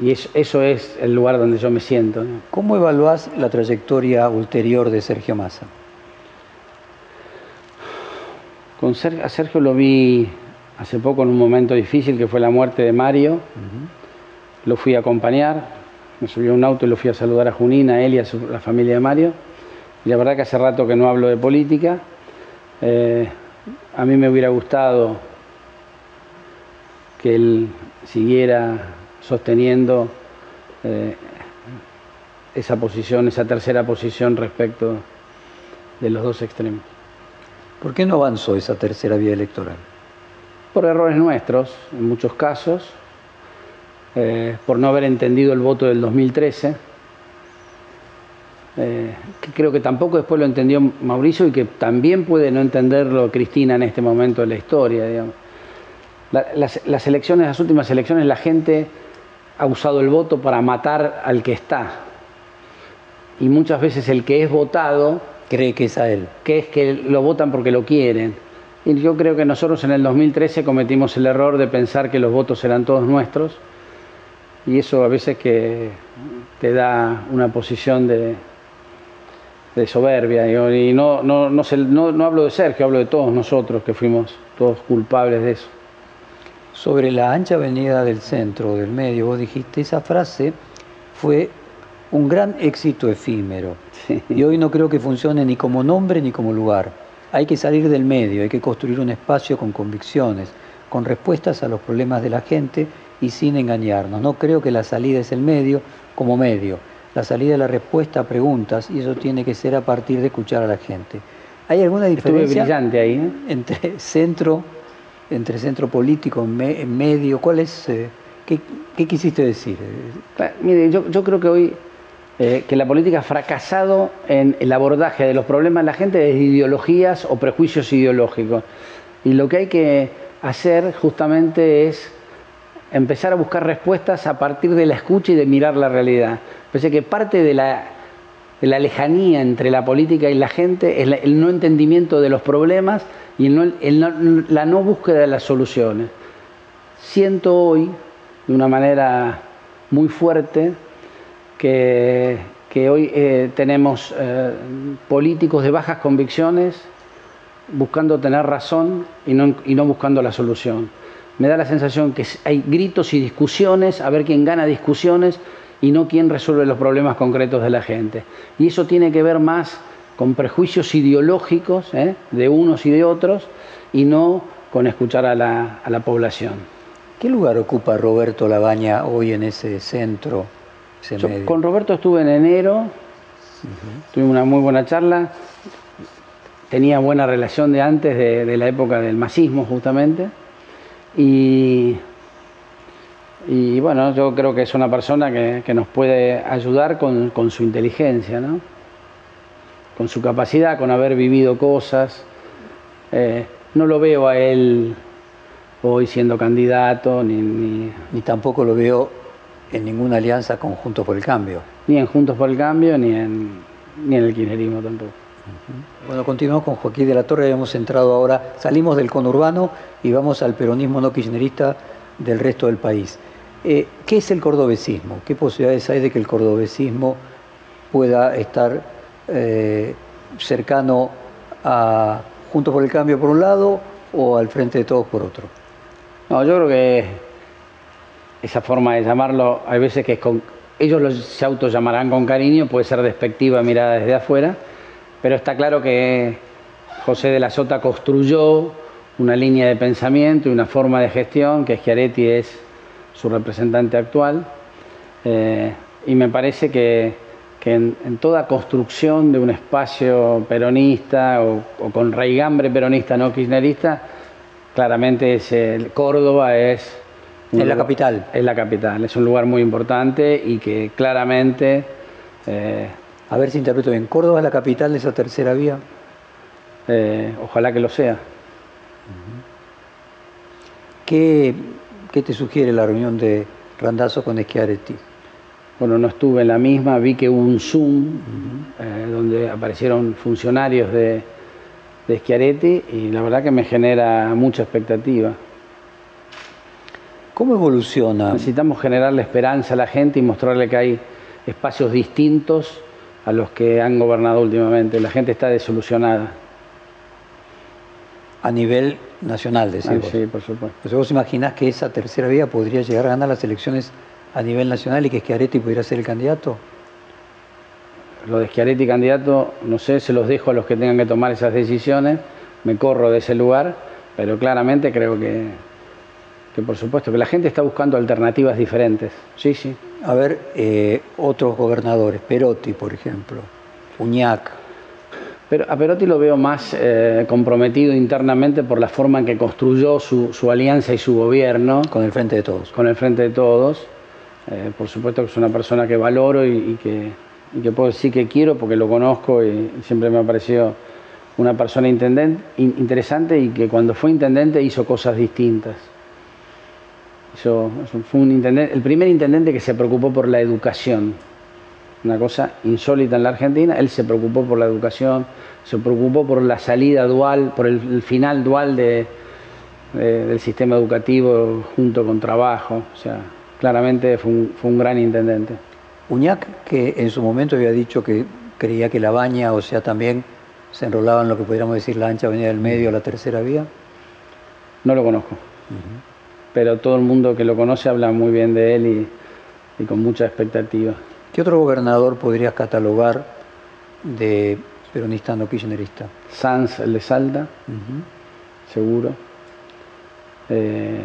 S3: Y eso es el lugar donde yo me siento.
S2: ¿Cómo evaluás la trayectoria ulterior de Sergio Massa?
S3: Con Sergio, a Sergio lo vi hace poco en un momento difícil que fue la muerte de Mario. Lo fui a acompañar, me subí a un auto y lo fui a saludar a Junina, a él y a la familia de Mario. Y la verdad que hace rato que no hablo de política. Eh, a mí me hubiera gustado que él siguiera sosteniendo eh, esa posición, esa tercera posición respecto de los dos extremos.
S2: ¿Por qué no avanzó esa tercera vía electoral?
S3: Por errores nuestros, en muchos casos, eh, por no haber entendido el voto del 2013, eh, que creo que tampoco después lo entendió Mauricio y que también puede no entenderlo Cristina en este momento de la historia. Digamos las, elecciones, las últimas elecciones, la gente ha usado el voto para matar al que está. Y muchas veces el que es votado
S2: cree que es a él.
S3: Que es que lo votan porque lo quieren. Y yo creo que nosotros en el 2013 cometimos el error de pensar que los votos eran todos nuestros. Y eso a veces que te da una posición de, de soberbia. Y no, no, no, no, no hablo de Sergio, hablo de todos nosotros que fuimos todos culpables de eso
S2: sobre la ancha avenida del centro, del medio, vos dijiste, esa frase fue un gran éxito efímero. Y hoy no creo que funcione ni como nombre ni como lugar. Hay que salir del medio, hay que construir un espacio con convicciones, con respuestas a los problemas de la gente y sin engañarnos. No creo que la salida es el medio como medio. La salida es la respuesta a preguntas y eso tiene que ser a partir de escuchar a la gente. ¿Hay alguna diferencia
S3: brillante ahí, ¿eh?
S2: entre centro entre centro político, en medio? ¿Cuál es, eh, qué, quisiste decir?
S3: Mire, yo, creo que hoy eh, que la política ha fracasado en el abordaje de los problemas de la gente de ideologías o prejuicios ideológicos. Y lo que hay que hacer justamente es empezar a buscar respuestas a partir de la escucha y de mirar la realidad. Pensé que parte de la, de la lejanía entre la política y la gente es el no entendimiento de los problemas y la no búsqueda de las soluciones. Siento hoy, de una manera muy fuerte, que, hoy eh, tenemos eh, políticos de bajas convicciones buscando tener razón y no, y no buscando la solución. Me da la sensación que hay gritos y discusiones, a ver quién gana discusiones y no quién resuelve los problemas concretos de la gente. Y eso tiene que ver más con prejuicios ideológicos ¿eh? de unos y de otros y no con escuchar a la, población.
S2: ¿Qué lugar ocupa Roberto Labaña hoy en ese centro?
S3: con Roberto estuve en enero, tuve una muy buena charla, tenía buena relación de antes, de, la época del masismo justamente, y, y, bueno, yo creo que es una persona que, nos puede ayudar con, con su inteligencia, ¿no? con su capacidad, con haber vivido cosas. Eh, no lo veo a él hoy siendo candidato, ni,
S2: ni, tampoco lo veo en ninguna alianza con Juntos por el Cambio.
S3: Ni en Juntos por el Cambio, ni en, ni en el kirchnerismo tampoco.
S2: Bueno, continuamos con Joaquín de la Torre, hemos entrado ahora, salimos del conurbano y vamos al peronismo no kirchnerista del resto del país. Eh, ¿Qué es el cordobesismo? ¿Qué posibilidades hay de que el cordobesismo pueda estar eh, cercano a Juntos por el Cambio por un lado o al Frente de Todos por otro?
S3: No, yo creo que esa forma de llamarlo, hay veces que ellos se auto llamarán con cariño, puede ser despectiva mirada desde afuera, pero está claro que José de la Sota construyó una línea de pensamiento y una forma de gestión, que Schiaretti es su representante actual, eh, y me parece que que en, toda construcción de un espacio peronista o, con raigambre peronista no kirchnerista, claramente es el, Córdoba es...
S2: Es la capital.
S3: Es la capital, es un lugar muy importante y que claramente...
S2: Eh, a ver si interpreto bien, ¿Córdoba es la capital de esa tercera vía?
S3: Eh, ojalá que lo sea.
S2: ¿Qué, ¿Qué, te sugiere la reunión de Randazo con Schiaretti?
S3: bueno, no estuve en la misma, vi que hubo un Zoom eh, donde aparecieron funcionarios de, de Schiaretti y la verdad que me genera mucha expectativa.
S2: ¿Cómo evoluciona?
S3: Necesitamos generarle esperanza a la gente y mostrarle que hay espacios distintos a los que han gobernado últimamente. La gente está desilusionada.
S2: A nivel nacional, decís
S3: Ah, sí, por supuesto.
S2: Pues vos imaginás que esa tercera vía podría llegar a ganar las elecciones a nivel nacional y que Schiaretti pudiera ser el candidato.
S3: Lo de Schiaretti candidato, no sé, se los dejo a los que tengan que tomar esas decisiones. Me corro de ese lugar, pero claramente creo que, que por supuesto, que la gente está buscando alternativas diferentes. Sí, sí.
S2: A ver, eh, otros gobernadores, Perotti, por ejemplo, Uñac.
S3: Pero a Perotti lo veo más eh, comprometido internamente por la forma en que construyó su, su alianza y su gobierno
S2: con el Frente de Todos.
S3: con el Frente de Todos. Eh, por supuesto que es una persona que valoro y, y que, y que puedo decir que quiero porque lo conozco y, y siempre me ha parecido una persona interesante y que cuando fue intendente hizo cosas distintas. Hizo- fue un intendente, el primer intendente que se preocupó por la educación, una cosa insólita en la Argentina. Él se preocupó por la educación, se preocupó por la salida dual, por el, el final dual de, de- del sistema educativo junto con trabajo. O sea, claramente fue un, fue un gran intendente.
S2: Uñac, que en su momento había dicho que creía que la baña, o sea, también se enrolaba en lo que podríamos decir la ancha avenida del medio, la tercera vía.
S3: No lo conozco, pero todo el mundo que lo conoce habla muy bien de él y, y con mucha expectativa.
S2: ¿Qué otro gobernador podrías catalogar de peronista no kirchnerista?
S3: Sanz, el de Salta, seguro. Eh,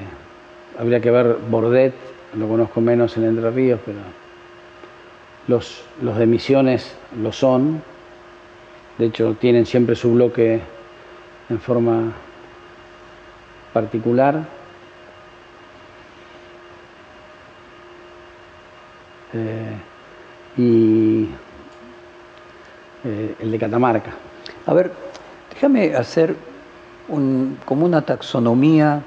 S3: habría que ver Bordet, lo conozco menos en Entre Ríos, pero los, los de Misiones lo son. De hecho, tienen siempre su bloque en forma particular. Eh, y eh, el de Catamarca.
S2: A ver, déjame hacer un- como una taxonomía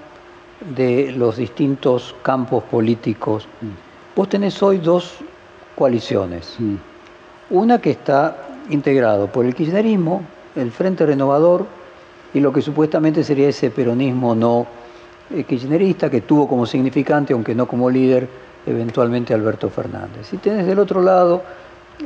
S2: de los distintos campos políticos. Vos tenés hoy dos coaliciones.
S3: Mm.
S2: Una que está integrado por el kirchnerismo, el Frente Renovador y lo que supuestamente sería ese peronismo no eh, kirchnerista que tuvo como significante, aunque no como líder, eventualmente Alberto Fernández. Y tenés del otro lado,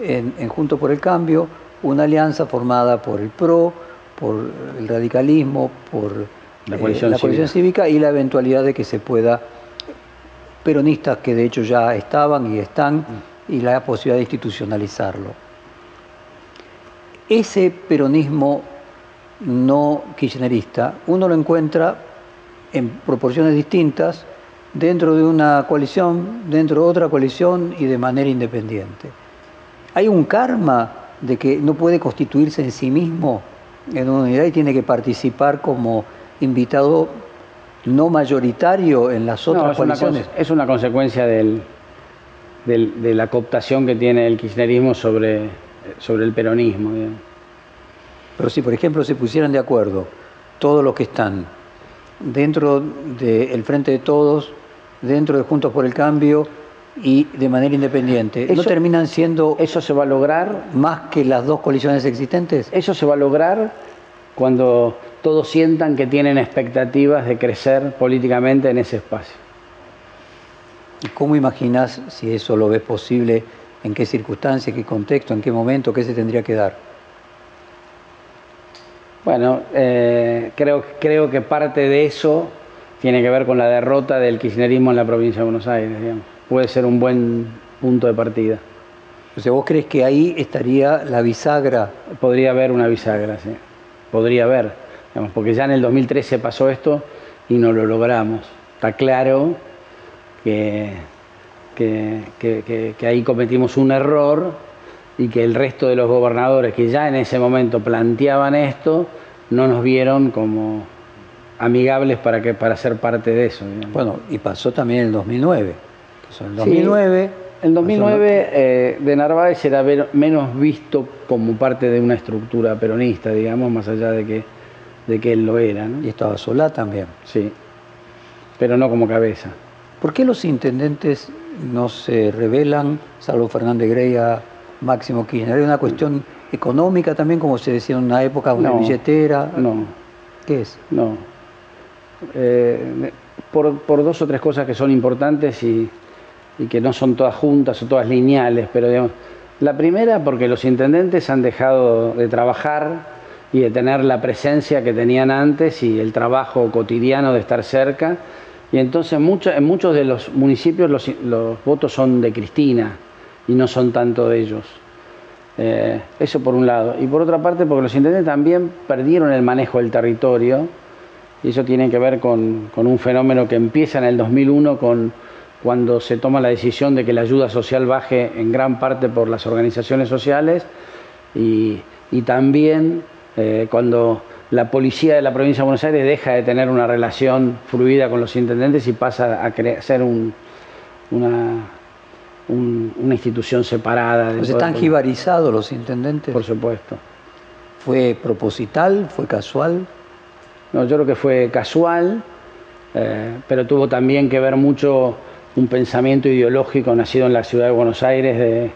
S2: en, en Junto por el Cambio, una alianza formada por el PRO, por el radicalismo, por
S3: La
S2: eh,
S3: coalición
S2: la coalición cívica y la eventualidad de que se pueda peronistas que de hecho ya estaban y están, y la posibilidad de institucionalizarlo. Ese peronismo no kirchnerista, uno lo encuentra en proporciones distintas dentro de una coalición, dentro de otra coalición y de manera independiente. Hay un karma de que no puede constituirse en sí mismo en una unidad y tiene que participar como invitado no mayoritario en las
S3: No,
S2: otras
S3: es,
S2: coaliciones.
S3: es una consecuencia del, del- de la cooptación que tiene el kirchnerismo sobre, sobre el peronismo.
S2: Pero si, por ejemplo, se pusieran de acuerdo todos los que están dentro del Frente de Todos, dentro de Juntos por el Cambio y de manera independiente, ¿no
S3: Eso-
S2: terminan siendo
S3: Eso se va a lograr,
S2: más que las dos coaliciones existentes?
S3: eso se va a lograr cuando todos sientan que tienen expectativas de crecer políticamente en ese espacio.
S2: ¿Y ¿Cómo imaginas si eso lo ves posible? ¿En qué circunstancias, qué contexto, en qué momento, qué se tendría que dar?
S3: Bueno, eh, creo, creo que parte de eso tiene que ver con la derrota del kirchnerismo en la provincia de Buenos Aires. digamos. Puede ser un buen punto de partida.
S2: O sea, ¿vos crees que ahí estaría la bisagra?
S3: Podría haber una bisagra, sí. Podría haber. digamos, porque ya en el 2013 pasó esto y no lo logramos. Está claro que, que, que- que- que ahí cometimos un error y que el resto de los gobernadores que ya en ese momento planteaban esto no nos vieron como amigables para, que, para ser parte de eso. digamos.
S2: Bueno, y pasó también en el 2009. O sea, en el
S3: Sí,
S2: 2009...
S3: En 2009 eh, de Narváez era ver- menos visto como parte de una estructura peronista, digamos, más allá de que, de que él lo era, ¿no?
S2: Y estaba Solá también.
S3: Sí, pero no como cabeza.
S2: ¿Por qué los intendentes no se revelan, salvo Fernández Grey a Máximo Kirchner. ¿Hay una cuestión económica también, como se decía en una época, una
S3: No.
S2: billetera?
S3: No,
S2: ¿Qué es?
S3: no. Eh, por, por dos o tres cosas que son importantes y, y que no son todas juntas o todas lineales, pero digamos, la primera porque los intendentes han dejado de trabajar y de tener la presencia que tenían antes y el trabajo cotidiano de estar cerca. Y entonces mucho- en muchos de los municipios los, los votos son de Cristina y no son tanto de ellos. Eh, eso por un lado. Y por otra parte, porque los intendentes también perdieron el manejo del territorio, y eso tiene que ver con, con un fenómeno que empieza en el 2001, con, cuando se toma la decisión de que la ayuda social baje en gran parte por las organizaciones sociales, y, y también eh, cuando la policía de la provincia de Buenos Aires deja de tener una relación fluida con los intendentes y pasa a ser un- una, un- una institución separada.
S2: Pues están jibarizados los intendentes.
S3: Por supuesto.
S2: ¿Fue proposital? ¿Fue casual?
S3: No, yo creo que fue casual, eh, pero tuvo también que ver mucho un pensamiento ideológico nacido en la ciudad de Buenos Aires de,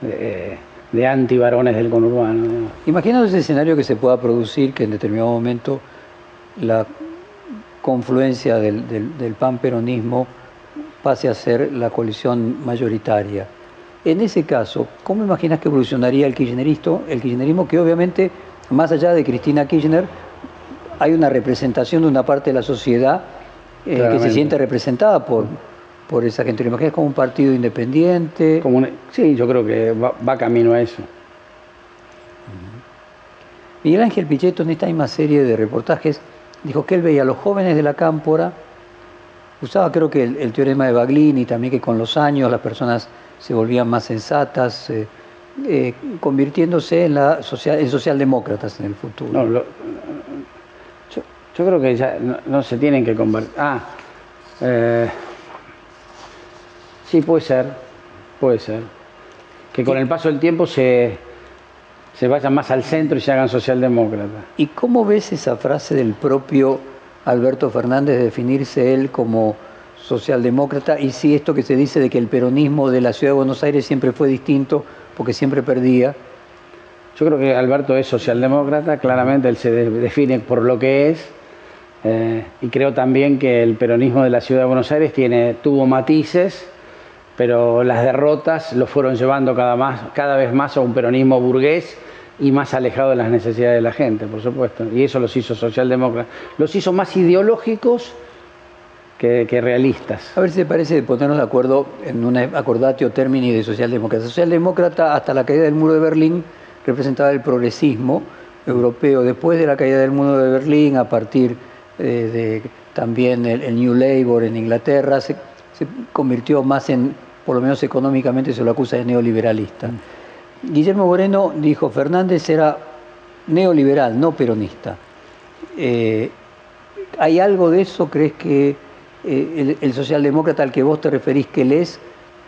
S3: de, de antivarones del conurbano. ¿no?
S2: Imaginando ese escenario que se pueda producir, que en determinado momento la confluencia del, del, del pan-peronismo pase a ser la coalición mayoritaria. En ese caso, ¿cómo imaginas que evolucionaría el kirchnerismo? El kirchnerismo que obviamente, más allá de Cristina Kirchner, hay una representación de una parte de la sociedad eh, que se siente representada por, por esa gente. ¿Lo imaginas como un partido independiente?
S3: Como sí, yo creo que va, va camino a eso.
S2: Miguel Ángel Pichetto, en esta misma serie de reportajes, dijo que él veía a los jóvenes de la cámpora, usaba creo que el, el teorema de Baglini, también que con los años las personas se volvían más sensatas, eh, eh, convirtiéndose en, la social, en socialdemócratas en el futuro.
S3: No, lo- yo, yo creo que ya no, no se tienen que convertir. Ah, eh, sí, puede ser, puede ser. Que con el paso del tiempo se, se vayan más al centro y se hagan socialdemócratas.
S2: ¿Y cómo ves esa frase del propio Alberto Fernández de definirse él como socialdemócrata y si esto que se dice de que el peronismo de la ciudad de Buenos Aires siempre fue distinto porque siempre perdía?
S3: Yo creo que Alberto es socialdemócrata, claramente él se de- define por lo que es, eh, y creo también que el peronismo de la ciudad de Buenos Aires tiene, tuvo matices, pero las derrotas lo fueron llevando cada, más, cada vez más a un peronismo burgués y más alejado de las necesidades de la gente, por supuesto. Y eso los hizo socialdemócratas. Los hizo más ideológicos que, realistas.
S2: A ver si te parece ponernos de acuerdo en un acordatio termini de socialdemócrata. Socialdemócrata hasta la caída del muro de Berlín representaba el progresismo europeo. Después de la caída del muro de Berlín, a partir eh, de también el, New Labour en Inglaterra, se convirtió más en, por lo menos económicamente se lo acusa de neoliberalista. Guillermo Moreno dijo, Fernández era neoliberal, no peronista. Eh, ¿Hay algo de eso? ¿Crees que eh, el, el socialdemócrata al que vos te referís que él es,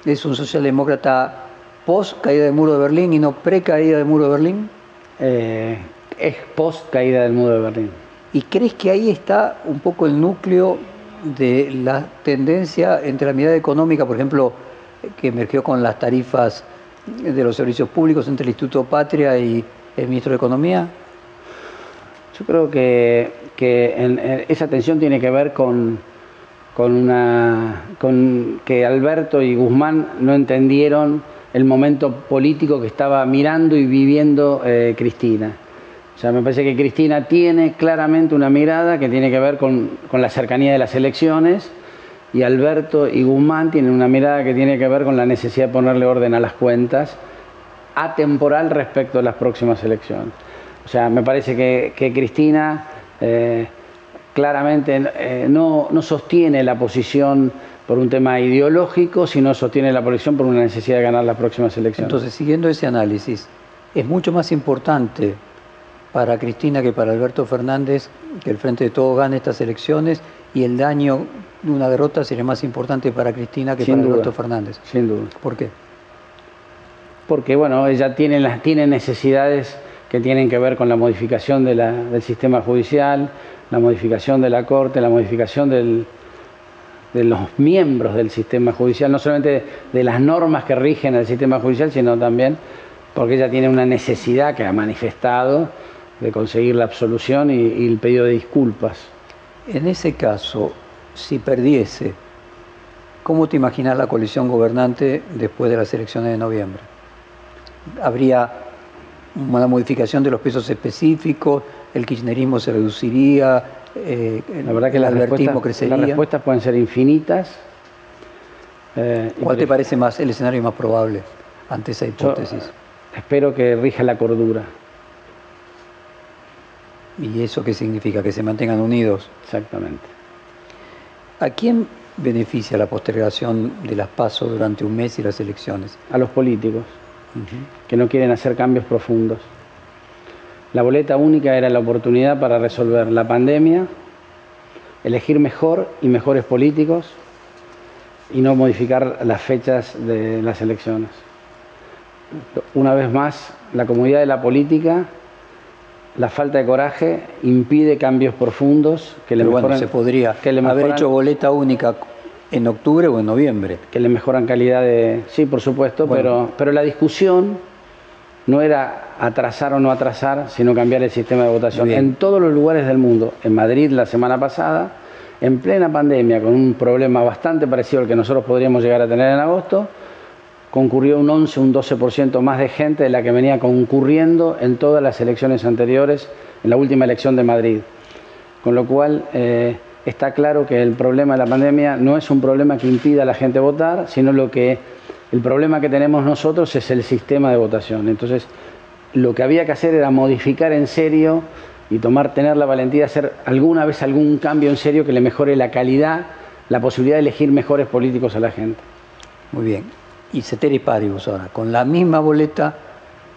S2: es un socialdemócrata post caída del muro de Berlín y no pre caída del muro de Berlín?
S3: Eh, es post caída del muro de Berlín.
S2: ¿Y crees que ahí está un poco el núcleo de la tendencia entre la mirada económica, por ejemplo, que emergió con las tarifas de los servicios públicos entre el Instituto Patria y el ministro de Economía?
S3: Yo creo que, que esa tensión tiene que ver con, con, una, con que Alberto y Guzmán no entendieron el momento político que estaba mirando y viviendo eh, Cristina. O sea, me parece que Cristina tiene claramente una mirada que tiene que ver con, con la cercanía de las elecciones y Alberto y Guzmán tienen una mirada que tiene que ver con la necesidad de ponerle orden a las cuentas atemporal respecto a las próximas elecciones. O sea, me parece que, Cristina eh, claramente eh, no, no sostiene la posición por un tema ideológico, sino sostiene la posición por una necesidad de ganar las próximas elecciones.
S2: Entonces, siguiendo ese análisis, es mucho más importante para Cristina que para Alberto Fernández que el Frente de Todos gane estas elecciones y el daño de una derrota sería más importante para Cristina que
S3: Sin
S2: para
S3: duda.
S2: Alberto Fernández.
S3: Sin duda.
S2: ¿Por qué?
S3: Porque bueno, ella tiene, las, tiene necesidades que tienen que ver con la modificación de la- del sistema judicial, la modificación de la Corte, la modificación del, de los miembros del sistema judicial, no solamente de las normas que rigen el sistema judicial, sino también porque ella tiene una necesidad que ha manifestado de conseguir la absolución y, el pedido de disculpas.
S2: En ese caso, si perdiese, ¿cómo te imaginas la coalición gobernante después de las elecciones de noviembre? ¿Habría una modificación de los pesos específicos? ¿El kirchnerismo se reduciría?
S3: Eh, la verdad que el albertismo crecería. Las respuestas pueden ser infinitas.
S2: Eh, ¿Cuál te parece más el escenario más probable ante esa hipótesis?
S3: espero que rija la cordura.
S2: ¿Y eso qué significa? Que se mantengan unidos.
S3: Exactamente.
S2: ¿A quién beneficia la postergación de las pasos durante un mes y las elecciones?
S3: A los políticos, que no quieren hacer cambios profundos. La boleta única era la oportunidad para resolver la pandemia, elegir mejor y mejores políticos y no modificar las fechas de las elecciones. Una vez más, la comodidad de la política la falta de coraje impide cambios profundos
S2: que le mejoran, se podría que le haber hecho boleta única en octubre o en noviembre.
S3: Que le mejoran calidad de... Sí, por supuesto, pero, pero la discusión no era atrasar o no atrasar, sino cambiar el sistema de votación. En todos los lugares del mundo, en Madrid la semana pasada, en plena pandemia, con un problema bastante parecido al que nosotros podríamos llegar a tener en agosto, concurrió un 11, un 12% más de gente de la que venía concurriendo en todas las elecciones anteriores, en la última elección de Madrid. Con lo cual eh, está claro que el problema de la pandemia no es un problema que impida a la gente votar, sino lo que el problema que tenemos nosotros es el sistema de votación. Entonces, lo que había que hacer era modificar en serio y tomar, tener la valentía de hacer alguna vez algún cambio en serio que le mejore la calidad, la posibilidad de elegir mejores políticos a la gente.
S2: Muy bien y ceteris paribus ahora, con la misma boleta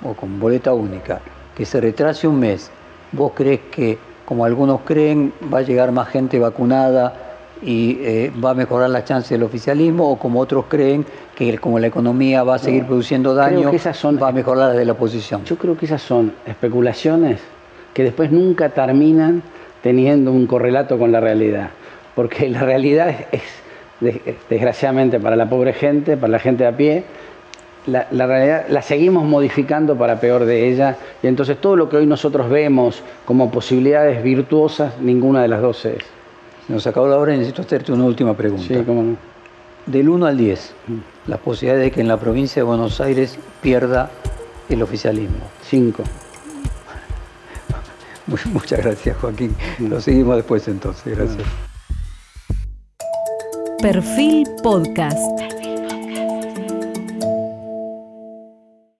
S2: o con boleta única, que se retrase un mes, ¿vos crees que, como algunos creen, va a llegar más gente vacunada y eh, va a mejorar la chance del oficialismo? ¿O como otros creen que como la economía va a seguir produciendo daño, va a mejorar la de la oposición?
S3: Yo creo que esas son especulaciones que después nunca terminan teniendo un correlato con la realidad, porque la realidad es desgraciadamente para la pobre gente, para la gente a pie, la, realidad la seguimos modificando para peor de ella y entonces todo lo que hoy nosotros vemos como posibilidades virtuosas, ninguna de las dos es.
S2: Nos acabó la hora y necesito hacerte una última pregunta.
S3: Sí, cómo no.
S2: Del 1 al 10, mm. la posibilidad de que en la provincia de Buenos Aires pierda el oficialismo.
S3: 5.
S2: Muchas gracias, Joaquín. Lo seguimos después entonces. Gracias.
S1: Perfil Podcast.